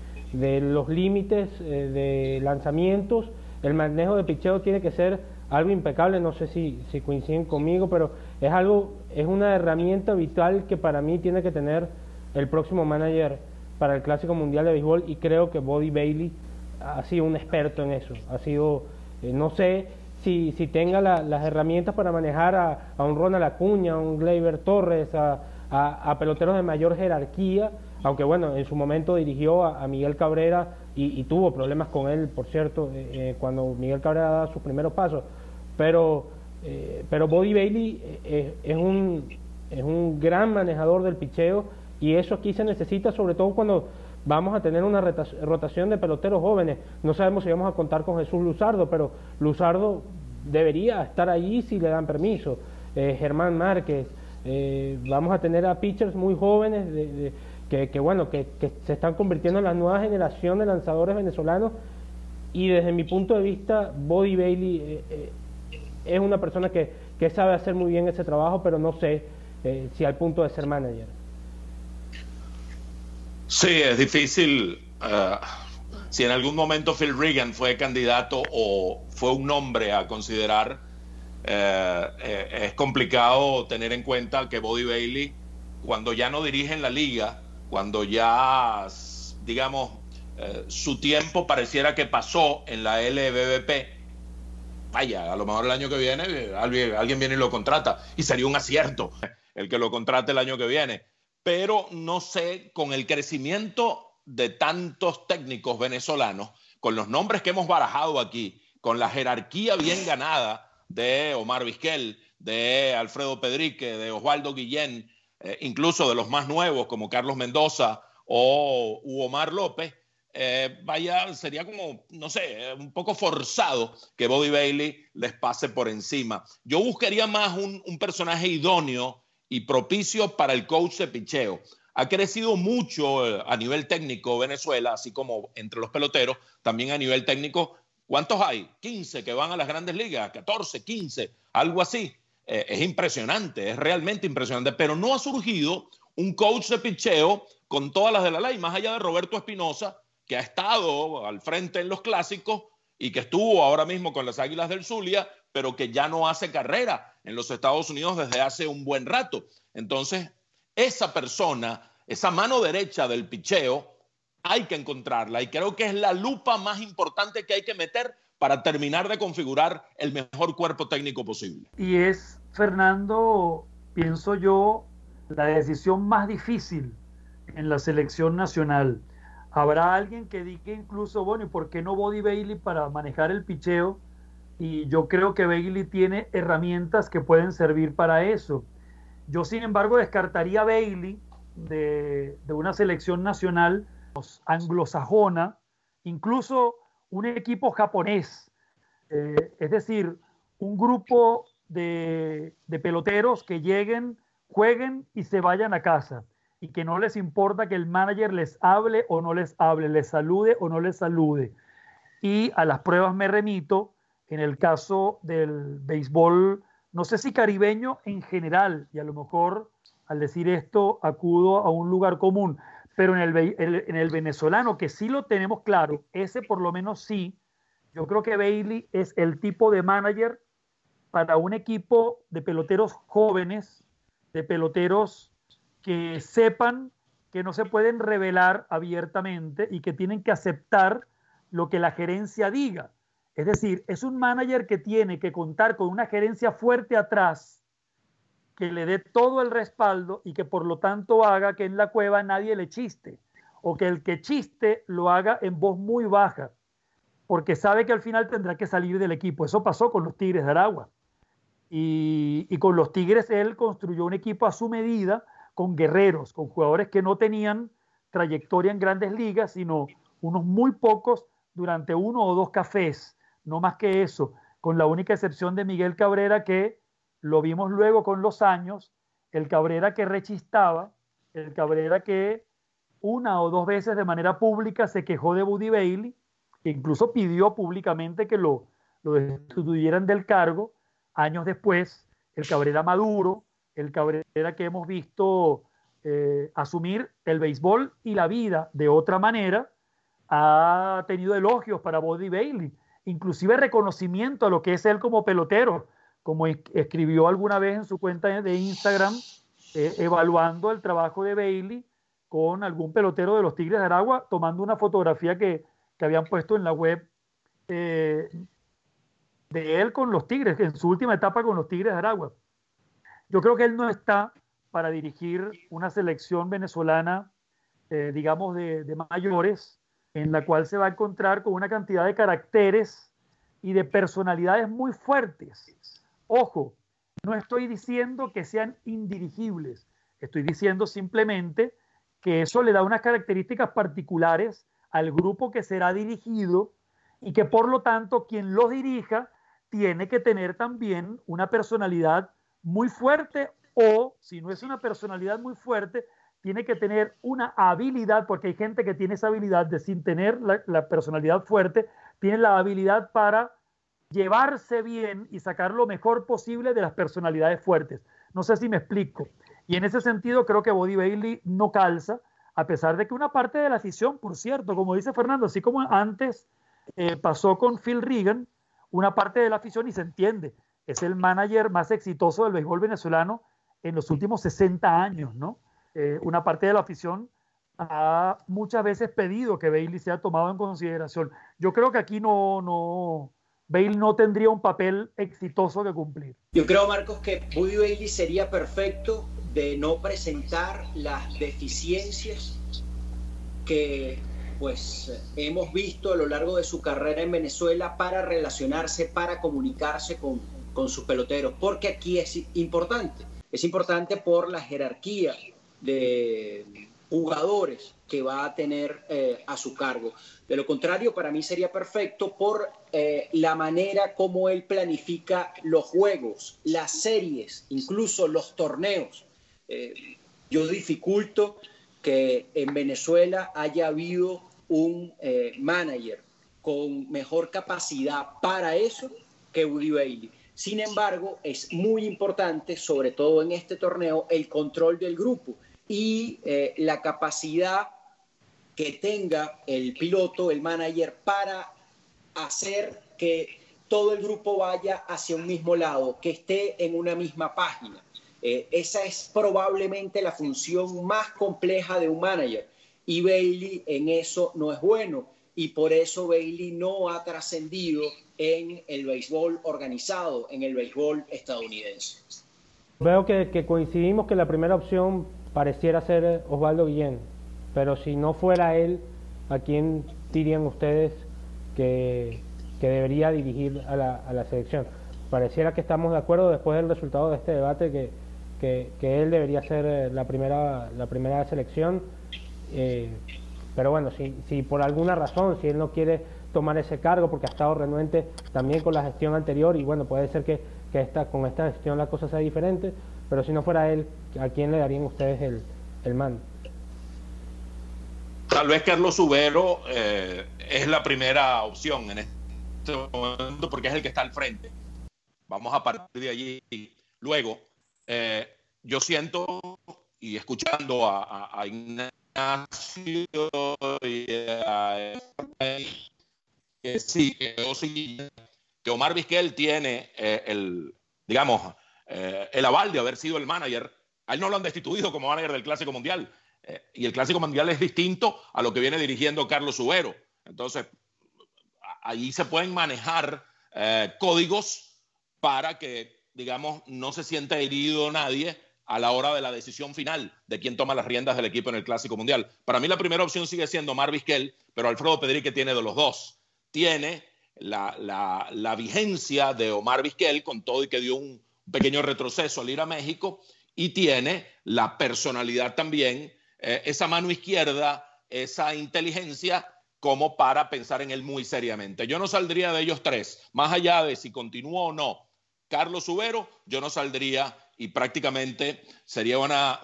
los límites eh, de lanzamientos. El manejo de picheo tiene que ser algo impecable, no sé si, si coinciden conmigo, pero es algo, es una herramienta vital que para mí tiene que tener el próximo manager para el Clásico Mundial de Béisbol y creo que Body Bailey ha sido un experto en eso, ha sido, eh, no sé, si, si tenga las herramientas para manejar a, un Ronald Acuña, a un Gleyber Torres, a, peloteros de mayor jerarquía, aunque bueno, en su momento dirigió a, Miguel Cabrera y, tuvo problemas con él, por cierto, eh, eh, cuando Miguel Cabrera daba sus primeros pasos, pero, eh, pero Body Bailey es, un, es un gran manejador del picheo y eso aquí se necesita sobre todo cuando vamos a tener una rotación de peloteros jóvenes. No sabemos si vamos a contar con Jesús Luzardo, pero Luzardo debería estar allí si le dan permiso. Eh, Germán Márquez, eh, vamos a tener a pitchers muy jóvenes que, bueno, que, se están convirtiendo en la nueva generación de lanzadores venezolanos y desde mi punto de vista, Body Bailey eh, es una persona que, que, sabe hacer muy bien ese trabajo, pero no sé si al punto de ser manager. Sí, es difícil. Eh, si en algún momento Phil Reagan fue candidato o fue un nombre a considerar, eh, eh, es complicado tener en cuenta que Body Bailey, cuando ya no dirige en la liga, cuando ya, digamos, su tiempo pareciera que pasó en la LBBP, vaya, a lo mejor el año que viene alguien viene y lo contrata. Y sería un acierto el que lo contrate el año que viene. Pero no sé, con el crecimiento de tantos técnicos venezolanos, con los nombres que hemos barajado aquí, con la jerarquía bien ganada de Omar Vizquel, de Alfredo Pedrique, de Osvaldo Guillén, eh, incluso de los más nuevos como Carlos Mendoza o Omar López, eh, vaya, sería como, no sé, un poco forzado que Bobby Bailey les pase por encima. Yo buscaría más un, personaje idóneo y propicio para el coach de picheo. Ha crecido mucho eh, a nivel técnico Venezuela, así como entre los peloteros, también a nivel técnico. ¿Cuántos hay? 15 que van a las grandes ligas, 14, 15, algo así. Eh, es impresionante, es realmente impresionante, pero no ha surgido un coach de picheo con todas las de la ley, más allá de Roberto Espinosa, que ha estado al frente en los clásicos y que estuvo ahora mismo con las Águilas del Zulia, pero que ya no hace carrera en los Estados Unidos desde hace un buen rato. Entonces, esa persona, esa mano derecha del picheo, hay que encontrarla y creo que es la lupa más importante que hay que meter para terminar de configurar el mejor cuerpo técnico posible. Y es, Fernando, pienso yo, la decisión más difícil en la selección nacional. Habrá alguien que diga incluso, bueno, ¿y por qué no Body Bailey para manejar el picheo? Y yo creo que Bailey tiene herramientas que pueden servir para eso. Yo, sin embargo, descartaría Bailey de, de una selección nacional anglosajona, incluso un equipo japonés, eh, es decir, un grupo de, de, peloteros que lleguen, jueguen y se vayan a casa y que no les importa que el manager les hable o no les hable, les salude o no les salude. Y a las pruebas me remito en el caso del béisbol, no sé si caribeño en general, y a lo mejor al decir esto acudo a un lugar común, pero en el, en el venezolano, que sí lo tenemos claro, ese por lo menos sí, yo creo que Bailey es el tipo de manager para un equipo de peloteros jóvenes, de peloteros que sepan que no se pueden revelar abiertamente y que tienen que aceptar lo que la gerencia diga. Es decir, es un manager que tiene que contar con una gerencia fuerte atrás que le dé todo el respaldo y que por lo tanto haga que en la cueva nadie le chiste o que el que chiste lo haga en voz muy baja, porque sabe que al final tendrá que salir del equipo. Eso pasó con los Tigres de Aragua. Y, y con los Tigres él construyó un equipo a su medida, con guerreros, con jugadores que no tenían trayectoria en grandes ligas, sino unos muy pocos durante uno o dos cafés, no más que eso, con la única excepción de Miguel Cabrera que lo vimos luego con los años, el Cabrera que rechistaba, el Cabrera que una o dos veces de manera pública se quejó de Buddy Bailey, incluso pidió públicamente que lo, lo destituyeran del cargo. Años después, el Cabrera Maduro, el Cabrera que hemos visto eh, asumir el béisbol y la vida de otra manera, ha tenido elogios para Buddy Bailey, inclusive reconocimiento a lo que es él como pelotero como escribió alguna vez en su cuenta de Instagram, eh, evaluando el trabajo de Bailey con algún pelotero de los Tigres de Aragua, tomando una fotografía que, habían puesto en la web eh, de él con los Tigres, en su última etapa con los Tigres de Aragua. Yo creo que él no está para dirigir una selección venezolana, eh, digamos, de, de mayores, en la cual se va a encontrar con una cantidad de caracteres y de personalidades muy fuertes. Ojo, no estoy diciendo que sean indirigibles, estoy diciendo simplemente que eso le da unas características particulares al grupo que será dirigido y que por lo tanto quien los dirija tiene que tener también una personalidad muy fuerte o si no es una personalidad muy fuerte, tiene que tener una habilidad, porque hay gente que tiene esa habilidad de sin tener la, personalidad fuerte, tiene la habilidad para llevarse bien y sacar lo mejor posible de las personalidades fuertes. No sé si me explico. Y en ese sentido creo que Body Bailey no calza, a pesar de que una parte de la afición, por cierto, como dice Fernando, así como antes eh, pasó con Phil Regan, una parte de la afición, y se entiende, es el manager más exitoso del béisbol venezolano en los últimos 60 años, ¿no? Eh, una parte de la afición ha muchas veces pedido que Bailey sea tomado en consideración. Yo creo que aquí no, no, Bale no tendría un papel exitoso que cumplir. Yo creo, Marcos, que Buddy Bailey sería perfecto de no presentar las deficiencias que pues hemos visto a lo largo de su carrera en Venezuela para relacionarse, para comunicarse con, con sus peloteros, porque aquí es importante, es importante por la jerarquía de jugadores que va a tener eh, a su cargo. De lo contrario, para mí sería perfecto por eh, la manera como él planifica los juegos, las series, incluso los torneos. Eh, yo dificulto que en Venezuela haya habido un manager con mejor capacidad para eso que Woody Bailey. Sin embargo, es muy importante, sobre todo en este torneo, el control del grupo y la capacidad que tenga el piloto, el manager, para hacer que todo el grupo vaya hacia un mismo lado, que esté en una misma página. Eh, esa es probablemente la función más compleja de un manager y Bailey en eso no es bueno. Y por eso Bailey no ha trascendido en el béisbol organizado, en el béisbol estadounidense. Veo que, coincidimos que la primera opción pareciera ser Osvaldo Guillén, pero si no fuera él, ¿a quién dirían ustedes que, debería dirigir a la, selección? Pareciera que estamos de acuerdo después del resultado de este debate que, que, él debería ser eh, la primera, la primera selección. Eh, pero bueno, si, si por alguna razón, si él no quiere tomar ese cargo porque ha estado renuente también con la gestión anterior y bueno, puede ser que, que esta, con esta gestión la cosa sea diferente, pero si no fuera él, ¿a quién le darían ustedes el, el mando? Tal vez Carlos Subero eh, es la primera opción en este momento porque es el que está al frente. Vamos a partir de allí. Luego, eh, yo siento y escuchando a, a Ignacio y que sí, que Omar Vizquel tiene eh, el, digamos, eh, el aval de haber sido el manager. A él no lo han destituido como manager del Clásico Mundial. Eh, y el Clásico Mundial es distinto a lo que viene dirigiendo Carlos Subero. Entonces, ahí se pueden manejar códigos para que, digamos, no se sienta herido nadie a la hora de la decisión final de quién toma las riendas del equipo en el Clásico Mundial. Para mí la primera opción sigue siendo Mar Vizquel, pero Alfredo Pedrique tiene de los dos. Tiene la, vigencia de Omar Vizquel con todo y que dio un pequeño retroceso al ir a México y tiene la personalidad también, eh, esa mano izquierda, esa inteligencia como para pensar en él muy seriamente. Yo no saldría de ellos tres, más allá de si continúa o no Carlos Subero, yo no saldría y prácticamente sería una,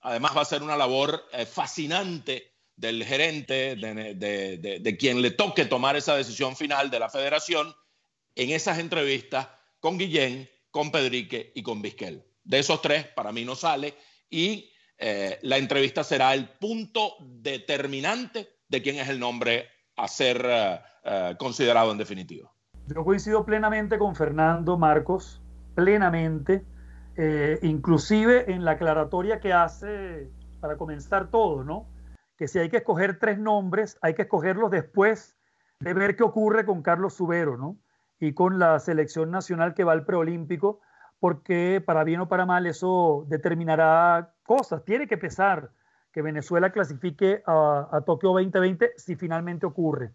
además va a ser una labor eh, fascinante del gerente, de, quien le toque tomar esa decisión final de la federación en esas entrevistas con Guillén, con Pedrique y con Vizquel. De esos tres, para mí no sale y eh, la entrevista será el punto determinante de quién es el nombre a ser eh, considerado en definitiva. Yo coincido plenamente con Fernando Marcos plenamente, eh, inclusive en la aclaratoria que hace para comenzar todo, ¿no? Que si hay que escoger tres nombres, hay que escogerlos después de ver qué ocurre con Carlos Subero, ¿no? Y con la selección nacional que va al preolímpico, porque para bien o para mal eso determinará cosas. Tiene que pesar que Venezuela clasifique a, Tokio 2020 si finalmente ocurre.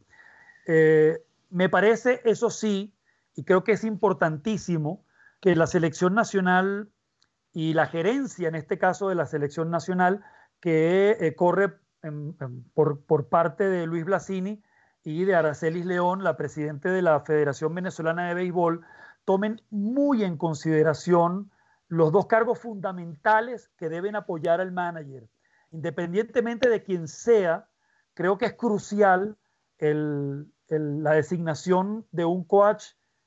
Eh, me parece, eso sí, y creo que es importantísimo, que la selección nacional y la gerencia, en este caso de la selección nacional, que eh, corre por, parte de Luis Blasini y de Aracelis León, la presidente de la Federación Venezolana de Béisbol, tomen muy en consideración los dos cargos fundamentales que deben apoyar al manager. Independientemente de quien sea, creo que es crucial la designación de un coach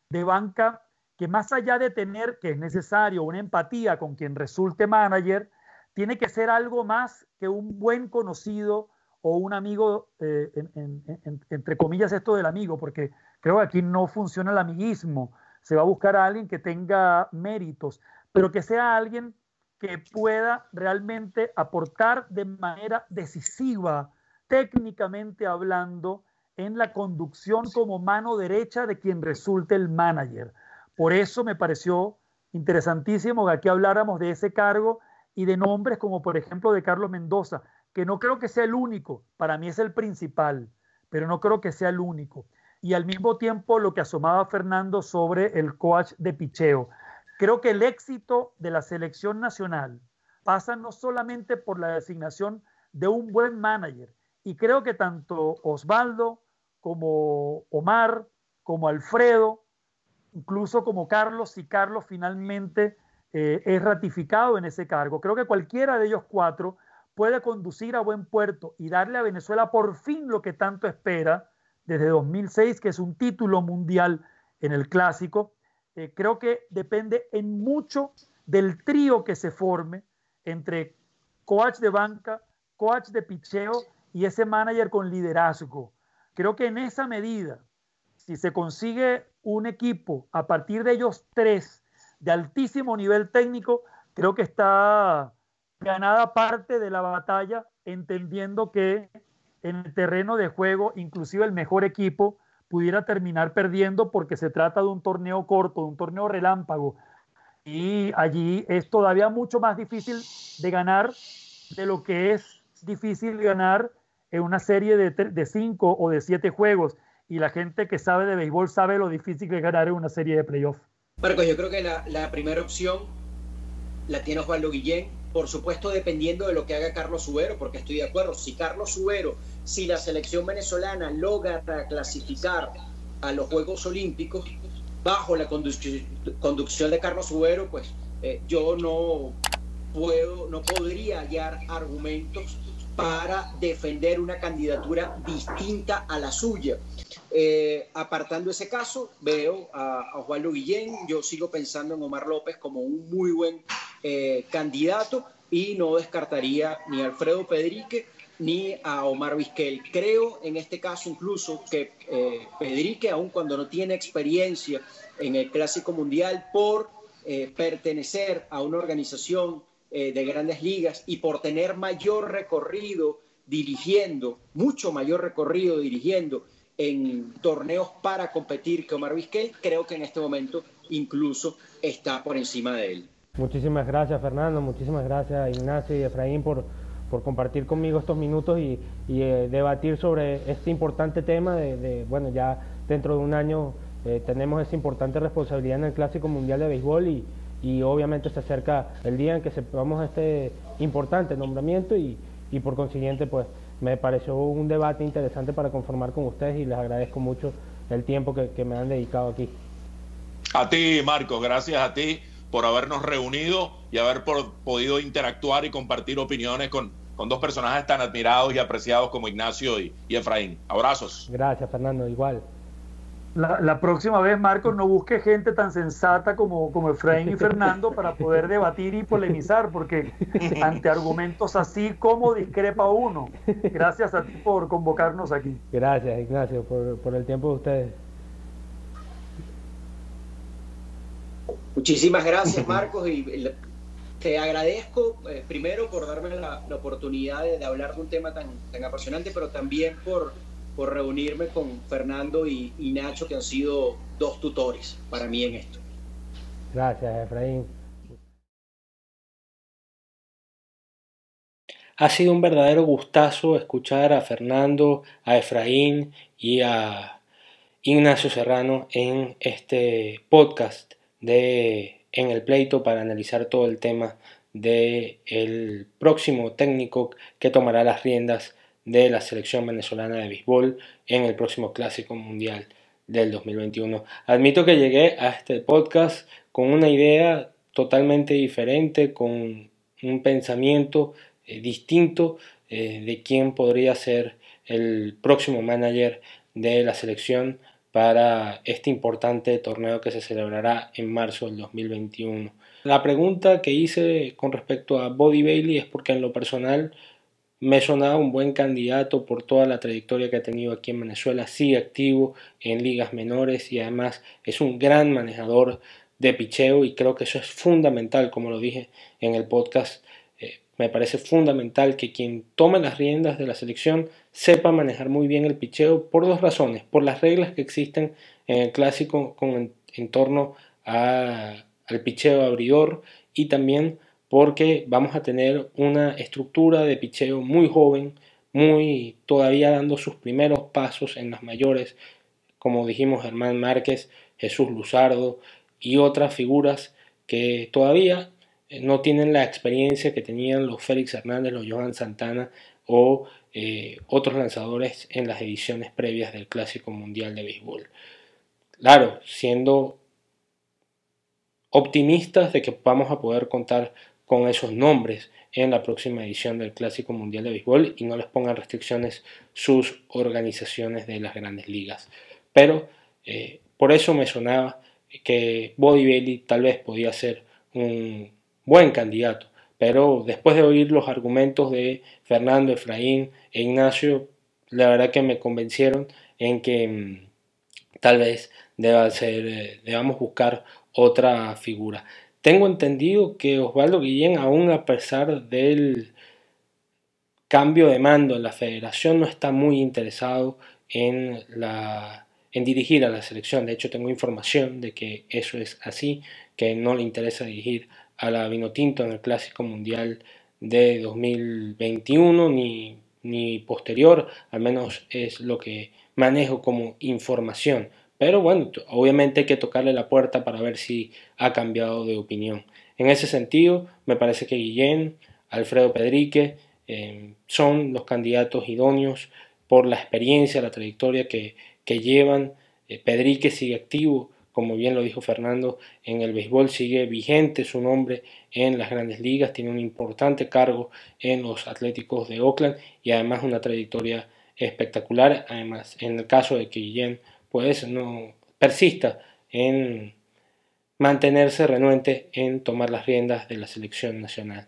de banca que más allá de tener, que es necesario, una empatía con quien resulte manager, tiene que ser algo más que un buen conocido o un amigo, eh, entre comillas esto del amigo, porque creo que aquí no funciona el amiguismo, se va a buscar a alguien que tenga méritos, pero que sea alguien que pueda realmente aportar de manera decisiva, técnicamente hablando, en la conducción como mano derecha de quien resulte el manager. Por eso me pareció interesantísimo que aquí habláramos de ese cargo y de nombres como por ejemplo de Carlos Mendoza, que no creo que sea el único, para mí es el principal, pero no creo que sea el único. Y al mismo tiempo lo que asomaba Fernando sobre el coach de picheo. Creo que el éxito de la selección nacional pasa no solamente por la designación de un buen manager, y creo que tanto Osvaldo como Omar, como Alfredo, incluso como Carlos, si Carlos finalmente eh, es ratificado en ese cargo. Creo que cualquiera de ellos cuatro puede conducir a buen puerto y darle a Venezuela por fin lo que tanto espera desde 2006, que es un título mundial en el clásico. Eh, creo que depende en mucho del trío que se forme entre coach de banca, coach de picheo y ese manager con liderazgo. Creo que en esa medida, si se consigue un equipo a partir de ellos tres de altísimo nivel técnico, creo que está ganada parte de la batalla, entendiendo que en el terreno de juego, inclusive el mejor equipo, pudiera terminar perdiendo porque se trata de un torneo corto, un torneo relámpago. Y allí es todavía mucho más difícil de ganar de lo que es difícil ganar en una serie de, de cinco o de siete juegos. Y la gente que sabe de béisbol sabe lo difícil que es ganar en una serie de playoffs. Marcos, yo creo que la, la primera opción la tiene Osvaldo Guillén, por supuesto dependiendo de lo que haga Carlos Subero, porque estoy de acuerdo, si Carlos Subero, si la selección venezolana logra clasificar a los Juegos Olímpicos bajo la conducción de Carlos Subero, pues eh, yo no puedo, no podría hallar argumentos para defender una candidatura distinta a la suya. Eh, apartando ese caso, veo a, a, Osvaldo Guillén, yo sigo pensando en Omar López como un muy buen eh, candidato y no descartaría ni a Alfredo Pedrique ni a Omar Vizquel. Creo en este caso incluso que eh, Pedrique, aun cuando no tiene experiencia en el Clásico Mundial por pertenecer a una organización de grandes ligas y por tener mayor recorrido dirigiendo, mucho mayor recorrido dirigiendo en torneos para competir que Omar Vizquel, creo que en este momento incluso está por encima de él. Muchísimas gracias Fernando, muchísimas gracias Ignacio y Efraín por, por compartir conmigo estos minutos y, eh, debatir sobre este importante tema de, bueno, ya dentro de un año eh, tenemos esa importante responsabilidad en el Clásico Mundial de Béisbol y, y obviamente se acerca el día en que sepamos este importante nombramiento y, y por consiguiente pues me pareció un debate interesante para conformar con ustedes y les agradezco mucho el tiempo que, me han dedicado aquí. A ti, Marco, gracias a ti por habernos reunido y haber podido interactuar y compartir opiniones con, con, dos personajes tan admirados y apreciados como Ignacio y Efraín. Abrazos. Gracias, Fernando, igual. La, próxima vez, Marcos, no busque gente tan sensata como, como Efraín y Fernando para poder debatir y polemizar, porque ante argumentos así, ¿cómo discrepa uno? Gracias a ti por convocarnos aquí. Gracias, Ignacio, por, el tiempo de ustedes. Muchísimas gracias, Marcos, y te agradezco eh, primero por darme la, oportunidad de, hablar de un tema tan, tan apasionante, pero también por por reunirme con Fernando y, Nacho, que han sido dos tutores para mí en esto. Gracias, Efraín. Ha sido un verdadero gustazo escuchar a Fernando, a Efraín y a Ignacio Serrano en este podcast de En el pleito para analizar todo el tema del el próximo técnico que tomará las riendas de la selección venezolana de béisbol en el próximo Clásico Mundial del 2021. Admito que llegué a este podcast con una idea totalmente diferente, con un pensamiento eh, distinto eh, de quién podría ser el próximo manager de la selección para este importante torneo que se celebrará en marzo del 2021. La pregunta que hice con respecto a Body Bailey es porque en lo personal me sonaba un buen candidato por toda la trayectoria que ha tenido aquí en Venezuela, sigue activo en ligas menores y además es un gran manejador de picheo y creo que eso es fundamental, como lo dije en el podcast, eh, me parece fundamental que quien tome las riendas de la selección sepa manejar muy bien el picheo por dos razones, por las reglas que existen en el clásico con, en, torno al picheo abridor y también porque vamos a tener una estructura de picheo muy joven, muy todavía dando sus primeros pasos en las mayores, como dijimos Germán Márquez, Jesús Luzardo y otras figuras que todavía eh, no tienen la experiencia que tenían los Félix Hernández, los Johan Santana o eh, otros lanzadores en las ediciones previas del Clásico Mundial de Béisbol. Claro, siendo optimistas de que vamos a poder contar con esos nombres en la próxima edición del Clásico Mundial de Béisbol y no les pongan restricciones sus organizaciones de las grandes ligas. Pero eh, por eso me sonaba que Body Bailey tal vez podía ser un buen candidato. Pero después de oír los argumentos de Fernando, Efraín e Ignacio, la verdad que me convencieron en que mm, tal vez deba ser, eh, debamos buscar otra figura. Tengo entendido que Osvaldo Guillén, aún a pesar del cambio de mando en la federación no está muy interesado en, la, en dirigir a la selección. De hecho, tengo información de que eso es así, que no le interesa dirigir a la Vinotinto en el Clásico Mundial de 2021 ni, ni posterior, al menos es lo que manejo como información. Pero bueno, obviamente hay que tocarle la puerta para ver si ha cambiado de opinión. En ese sentido, me parece que Guillén, Alfredo Pedrique eh, son los candidatos idóneos por la experiencia, la trayectoria que, llevan. Eh, Pedrique sigue activo, como bien lo dijo Fernando, en el béisbol sigue vigente su nombre en las grandes ligas, tiene un importante cargo en los Atléticos de Oakland y además una trayectoria espectacular. Además, en el caso de que Guillén pues no persista en mantenerse renuente en tomar las riendas de la selección nacional.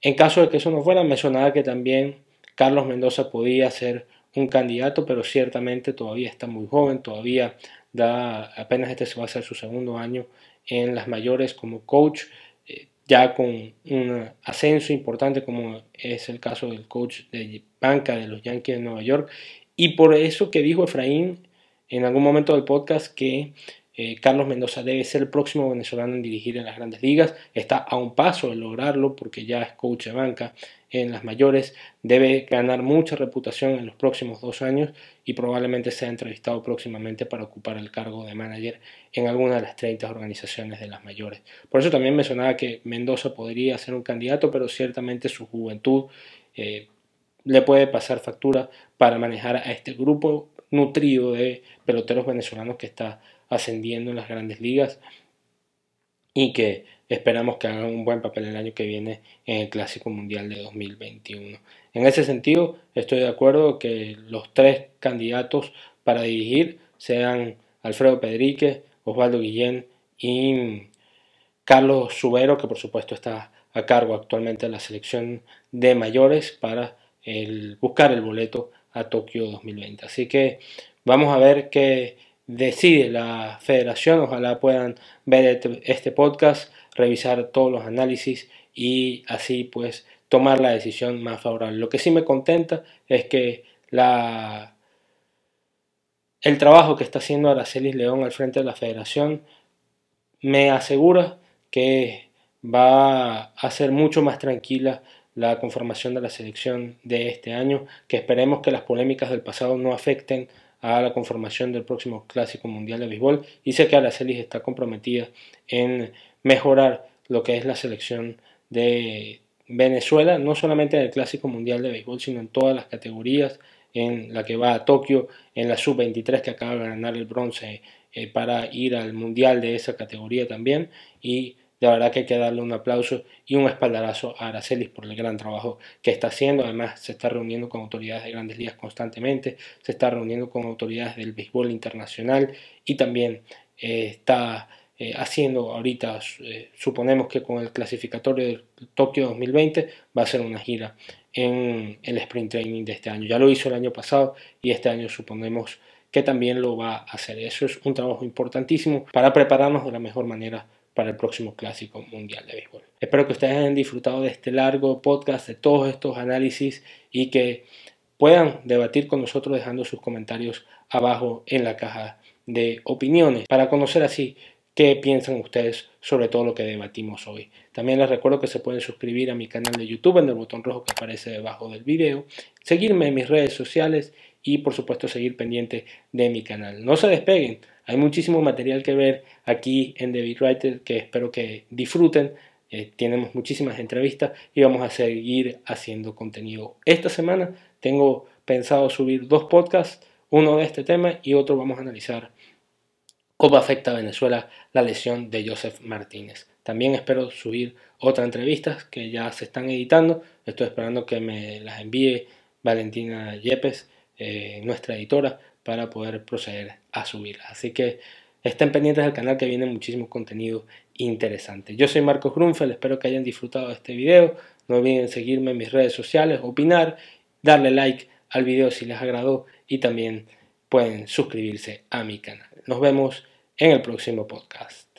En caso de que eso no fuera, mencionaba que también Carlos Mendoza podía ser un candidato, pero ciertamente todavía está muy joven, todavía da apenas este se va a ser su segundo año en las mayores como coach, eh, ya con un ascenso importante como es el caso del coach de banca de los Yankees de Nueva York. Y por eso que dijo Efraín en algún momento del podcast que eh, Carlos Mendoza debe ser el próximo venezolano en dirigir en las grandes ligas. Está a un paso de lograrlo porque ya es coach de banca en las mayores. Debe ganar mucha reputación en los próximos dos años y probablemente sea entrevistado próximamente para ocupar el cargo de manager en alguna de las 30 organizaciones de las mayores. Por eso también mencionaba que Mendoza podría ser un candidato, pero ciertamente su juventud eh, le puede pasar factura para manejar a este grupo nutrido de peloteros venezolanos que está ascendiendo en las grandes ligas y que esperamos que hagan un buen papel el año que viene en el Clásico Mundial de 2021. En ese sentido, estoy de acuerdo que los tres candidatos para dirigir sean Alfredo Pedrique, Osvaldo Guillén y Carlos Subero, que por supuesto está a cargo actualmente de la selección de mayores para el, buscar el boleto a Tokio 2020. Así que vamos a ver qué decide la federación. Ojalá puedan ver este, este podcast, revisar todos los análisis y así pues tomar la decisión más favorable. Lo que sí me contenta es que la, el trabajo que está haciendo Aracelis León al frente de la federación me asegura que va a ser mucho más tranquila la conformación de la selección de este año, que esperemos que las polémicas del pasado no afecten a la conformación del próximo Clásico Mundial de Béisbol. Y sé que Araceli está comprometida en mejorar lo que es la selección de Venezuela, no solamente en el Clásico Mundial de Béisbol, sino en todas las categorías, en la que va a Tokio, en la Sub-23 que acaba de ganar el bronce eh, para ir al Mundial de esa categoría también y de verdad que hay que darle un aplauso y un espaldarazo a Aracelis por el gran trabajo que está haciendo. Además, se está reuniendo con autoridades de grandes ligas constantemente, se está reuniendo con autoridades del béisbol internacional y también eh, está eh, haciendo ahorita, eh, suponemos que con el clasificatorio de Tokio 2020 va a ser una gira en el sprint training de este año. Ya lo hizo el año pasado y este año suponemos que también lo va a hacer. Eso es un trabajo importantísimo para prepararnos de la mejor manera para el próximo Clásico Mundial de Béisbol. Espero que ustedes hayan disfrutado de este largo podcast, de todos estos análisis y que puedan debatir con nosotros dejando sus comentarios abajo en la caja de opiniones para conocer así qué piensan ustedes sobre todo lo que debatimos hoy. También les recuerdo que se pueden suscribir a mi canal de YouTube en el botón rojo que aparece debajo del video, seguirme en mis redes sociales y por supuesto seguir pendiente de mi canal. No se despeguen, hay muchísimo material que ver aquí en The Writer que espero que disfruten. Eh, tenemos muchísimas entrevistas y vamos a seguir haciendo contenido. Esta semana tengo pensado subir dos podcasts, uno de este tema y otro vamos a analizar cómo afecta a Venezuela la lesión de Joseph Martínez. También espero subir otras entrevistas que ya se están editando. Estoy esperando que me las envíe Valentina Yepes, eh, nuestra editora, para poder proceder a subirlas. Así que estén pendientes del canal que viene muchísimo contenido interesante. Yo soy Marcos Grunfeld, espero que hayan disfrutado de este video. No olviden seguirme en mis redes sociales, opinar, darle like al video si les agradó y también pueden suscribirse a mi canal. Nos vemos en el próximo podcast.